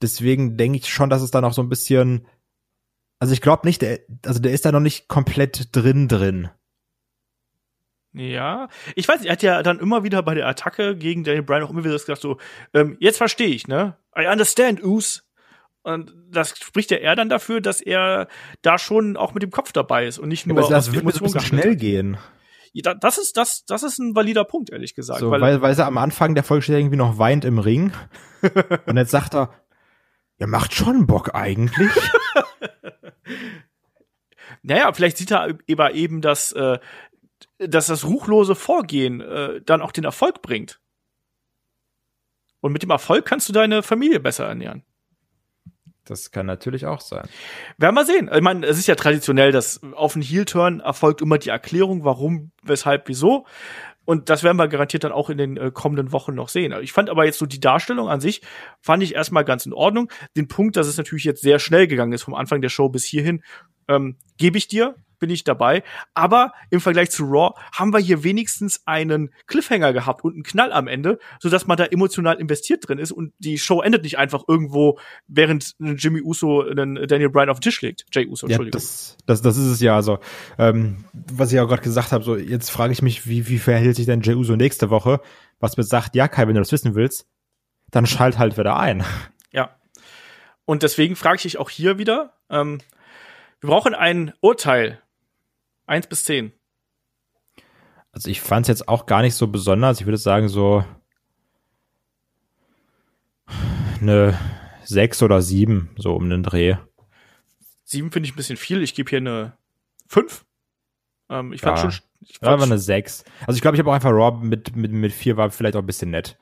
deswegen denke ich schon, dass es dann auch so ein bisschen, also ich glaube nicht, der, also der ist da noch nicht komplett drin drin. Ja, ich weiß, er hat ja dann immer wieder bei der Attacke gegen Daniel Bryan auch immer wieder gesagt so, ähm, jetzt verstehe ich, ne? I understand, Us. Und das spricht ja eher dann dafür, dass er da schon auch mit dem Kopf dabei ist und nicht nur. Ja, das wird mir so schnell gehen das ist das, das ist ein valider Punkt, ehrlich gesagt. So, weil, weil, weil er am Anfang der Folge steht irgendwie noch weint im Ring. und jetzt sagt er, ja, macht schon Bock eigentlich. naja, vielleicht sieht er eben eben, dass, äh, dass das ruchlose Vorgehen äh, dann auch den Erfolg bringt. Und mit dem Erfolg kannst du deine Familie besser ernähren. Das kann natürlich auch sein. Werden wir sehen. Ich meine, es ist ja traditionell, dass auf einen Heel-Turn erfolgt immer die Erklärung, warum, weshalb, wieso. Und das werden wir garantiert dann auch in den äh, kommenden Wochen noch sehen. Ich fand aber jetzt so die Darstellung an sich, fand ich erstmal ganz in Ordnung. Den Punkt, dass es natürlich jetzt sehr schnell gegangen ist vom Anfang der Show bis hierhin, ähm, gebe ich dir bin ich dabei. Aber im Vergleich zu Raw haben wir hier wenigstens einen Cliffhanger gehabt und einen Knall am Ende, sodass man da emotional investiert drin ist und die Show endet nicht einfach irgendwo, während Jimmy Uso einen Daniel Bryan auf den Tisch legt. Jay Uso, Entschuldigung. Ja, das, das, das ist es ja. Also, ähm, was ich auch gerade gesagt habe, so jetzt frage ich mich, wie, wie verhält sich denn Jay Uso nächste Woche? Was mir sagt, ja, Kai, wenn du das wissen willst, dann schalt halt wieder ein. Ja. Und deswegen frage ich dich auch hier wieder, ähm, wir brauchen ein Urteil Eins bis zehn. Also ich fand es jetzt auch gar nicht so besonders. Ich würde sagen so eine sechs oder sieben, so um den Dreh. Sieben finde ich ein bisschen viel. Ich gebe hier eine fünf. Ähm, ich fand ja. schon. Ich fand ja, eine sechs. Also ich glaube, ich habe auch einfach Raw mit, mit, mit vier war vielleicht auch ein bisschen nett.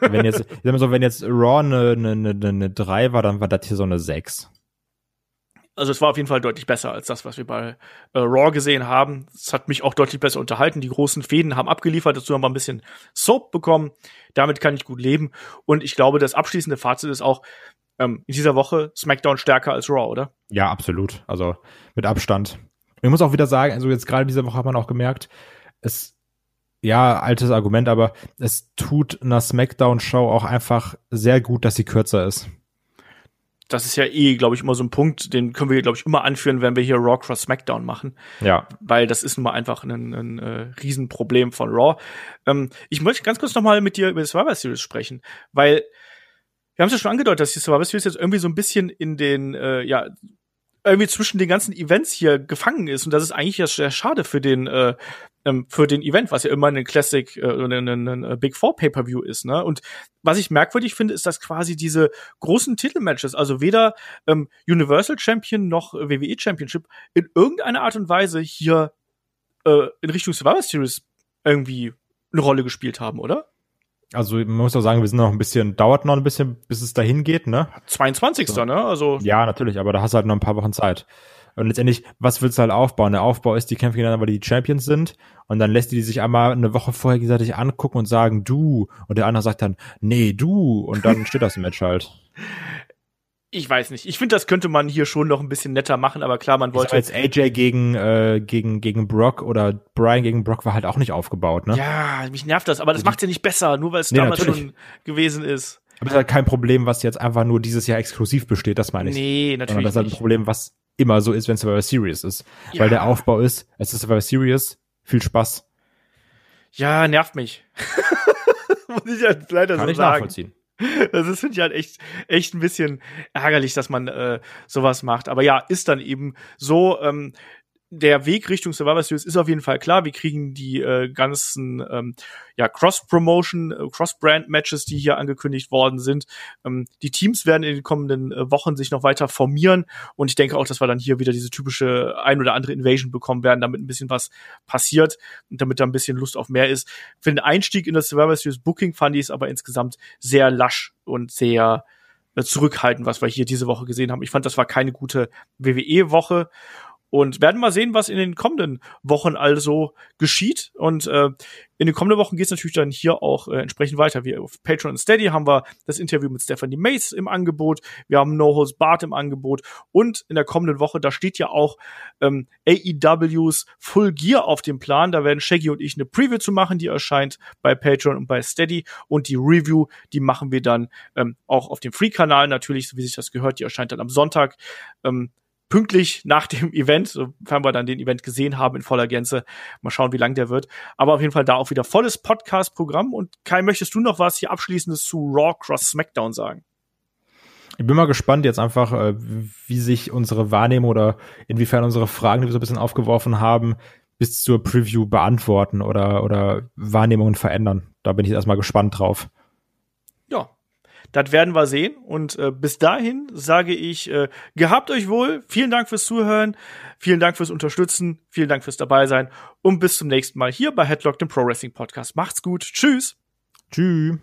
wenn jetzt, ich sag mal so, wenn jetzt Raw eine, eine, eine, eine drei war, dann war das hier so eine sechs. Also es war auf jeden Fall deutlich besser als das, was wir bei äh, Raw gesehen haben. Es hat mich auch deutlich besser unterhalten. Die großen Fäden haben abgeliefert, dazu haben wir ein bisschen Soap bekommen. Damit kann ich gut leben. Und ich glaube, das abschließende Fazit ist auch ähm, in dieser Woche SmackDown stärker als Raw, oder? Ja, absolut. Also mit Abstand. Ich muss auch wieder sagen, also jetzt gerade diese Woche hat man auch gemerkt, es ja, altes Argument, aber es tut einer SmackDown-Show auch einfach sehr gut, dass sie kürzer ist das ist ja eh, glaube ich, immer so ein Punkt, den können wir, glaube ich, immer anführen, wenn wir hier Raw Cross SmackDown machen. Ja. Weil das ist nun mal einfach ein, ein, ein äh, Riesenproblem von Raw. Ähm, ich möchte ganz kurz noch mal mit dir über die Survivor Series sprechen, weil wir haben es ja schon angedeutet, dass die Survivor Series jetzt irgendwie so ein bisschen in den, äh, ja, irgendwie zwischen den ganzen Events hier gefangen ist und das ist eigentlich ja sehr schade für den äh, ähm, für den Event, was ja immer ein Classic äh, ein, ein, ein Big Four Pay-per-View ist, ne? Und was ich merkwürdig finde, ist, dass quasi diese großen Titelmatches, also weder ähm, Universal Champion noch WWE Championship in irgendeiner Art und Weise hier äh, in Richtung Survivor Series irgendwie eine Rolle gespielt haben, oder? Also man muss auch sagen, wir sind noch ein bisschen, dauert noch ein bisschen, bis es dahin geht, ne? 22. So. ne? Also. Ja, natürlich, aber da hast du halt noch ein paar Wochen Zeit. Und letztendlich, was willst du halt aufbauen? Der Aufbau ist, die kämpfen gegeneinander, weil die Champions sind. Und dann lässt die, die sich einmal eine Woche vorher gegenseitig angucken und sagen, du. Und der andere sagt dann, nee, du. Und dann steht das Match halt. Ich weiß nicht. Ich finde, das könnte man hier schon noch ein bisschen netter machen, aber klar, man wollte. Jetzt AJ gegen, äh, gegen, gegen Brock oder Brian gegen Brock war halt auch nicht aufgebaut, ne? Ja, mich nervt das, aber das macht's ja nicht besser, nur weil es nee, damals natürlich. schon gewesen ist. Aber es ist halt kein Problem, was jetzt einfach nur dieses Jahr exklusiv besteht, das meine ich. Nee, natürlich. Sondern das ist halt ein Problem, was immer so ist, wenn Survivor Series ist. Ja. Weil der Aufbau ist, es ist Survivor Series, viel Spaß. Ja, nervt mich. muss ich ja leider Kann so ich sagen. nachvollziehen. Das ist finde ich halt echt echt ein bisschen ärgerlich, dass man äh, sowas macht. Aber ja, ist dann eben so. Ähm, der Weg Richtung Survivor Series ist auf jeden Fall klar. Wir kriegen die äh, ganzen ähm, ja, Cross-Promotion, äh, Cross-Brand-Matches, die hier angekündigt worden sind. Ähm, die Teams werden in den kommenden äh, Wochen sich noch weiter formieren und ich denke auch, dass wir dann hier wieder diese typische ein oder andere Invasion bekommen werden, damit ein bisschen was passiert und damit da ein bisschen Lust auf mehr ist. Für den Einstieg in das Survivor Series Booking fand ich es aber insgesamt sehr lasch und sehr äh, zurückhaltend, was wir hier diese Woche gesehen haben. Ich fand, das war keine gute WWE-Woche und werden mal sehen, was in den kommenden Wochen also geschieht. Und äh, in den kommenden Wochen geht es natürlich dann hier auch äh, entsprechend weiter. Wir auf Patreon und Steady haben wir das Interview mit Stephanie Mace im Angebot. Wir haben No Host Bart im Angebot. Und in der kommenden Woche, da steht ja auch ähm, AEWs Full Gear auf dem Plan. Da werden Shaggy und ich eine Preview zu machen, die erscheint bei Patreon und bei Steady. Und die Review, die machen wir dann ähm, auch auf dem Free-Kanal natürlich, so wie sich das gehört. Die erscheint dann am Sonntag. Ähm, pünktlich nach dem Event, sofern wir dann den Event gesehen haben in voller Gänze. Mal schauen, wie lang der wird. Aber auf jeden Fall da auch wieder volles Podcast-Programm. Und Kai, möchtest du noch was hier abschließendes zu Raw Cross SmackDown sagen? Ich bin mal gespannt jetzt einfach, äh, wie sich unsere Wahrnehmung oder inwiefern unsere Fragen, die wir so ein bisschen aufgeworfen haben, bis zur Preview beantworten oder, oder Wahrnehmungen verändern. Da bin ich erstmal gespannt drauf. Ja, das werden wir sehen. Und äh, bis dahin sage ich, äh, gehabt euch wohl. Vielen Dank fürs Zuhören. Vielen Dank fürs Unterstützen. Vielen Dank fürs Dabeisein. Und bis zum nächsten Mal hier bei Headlock, dem Pro Wrestling Podcast. Macht's gut. Tschüss. Tschüss.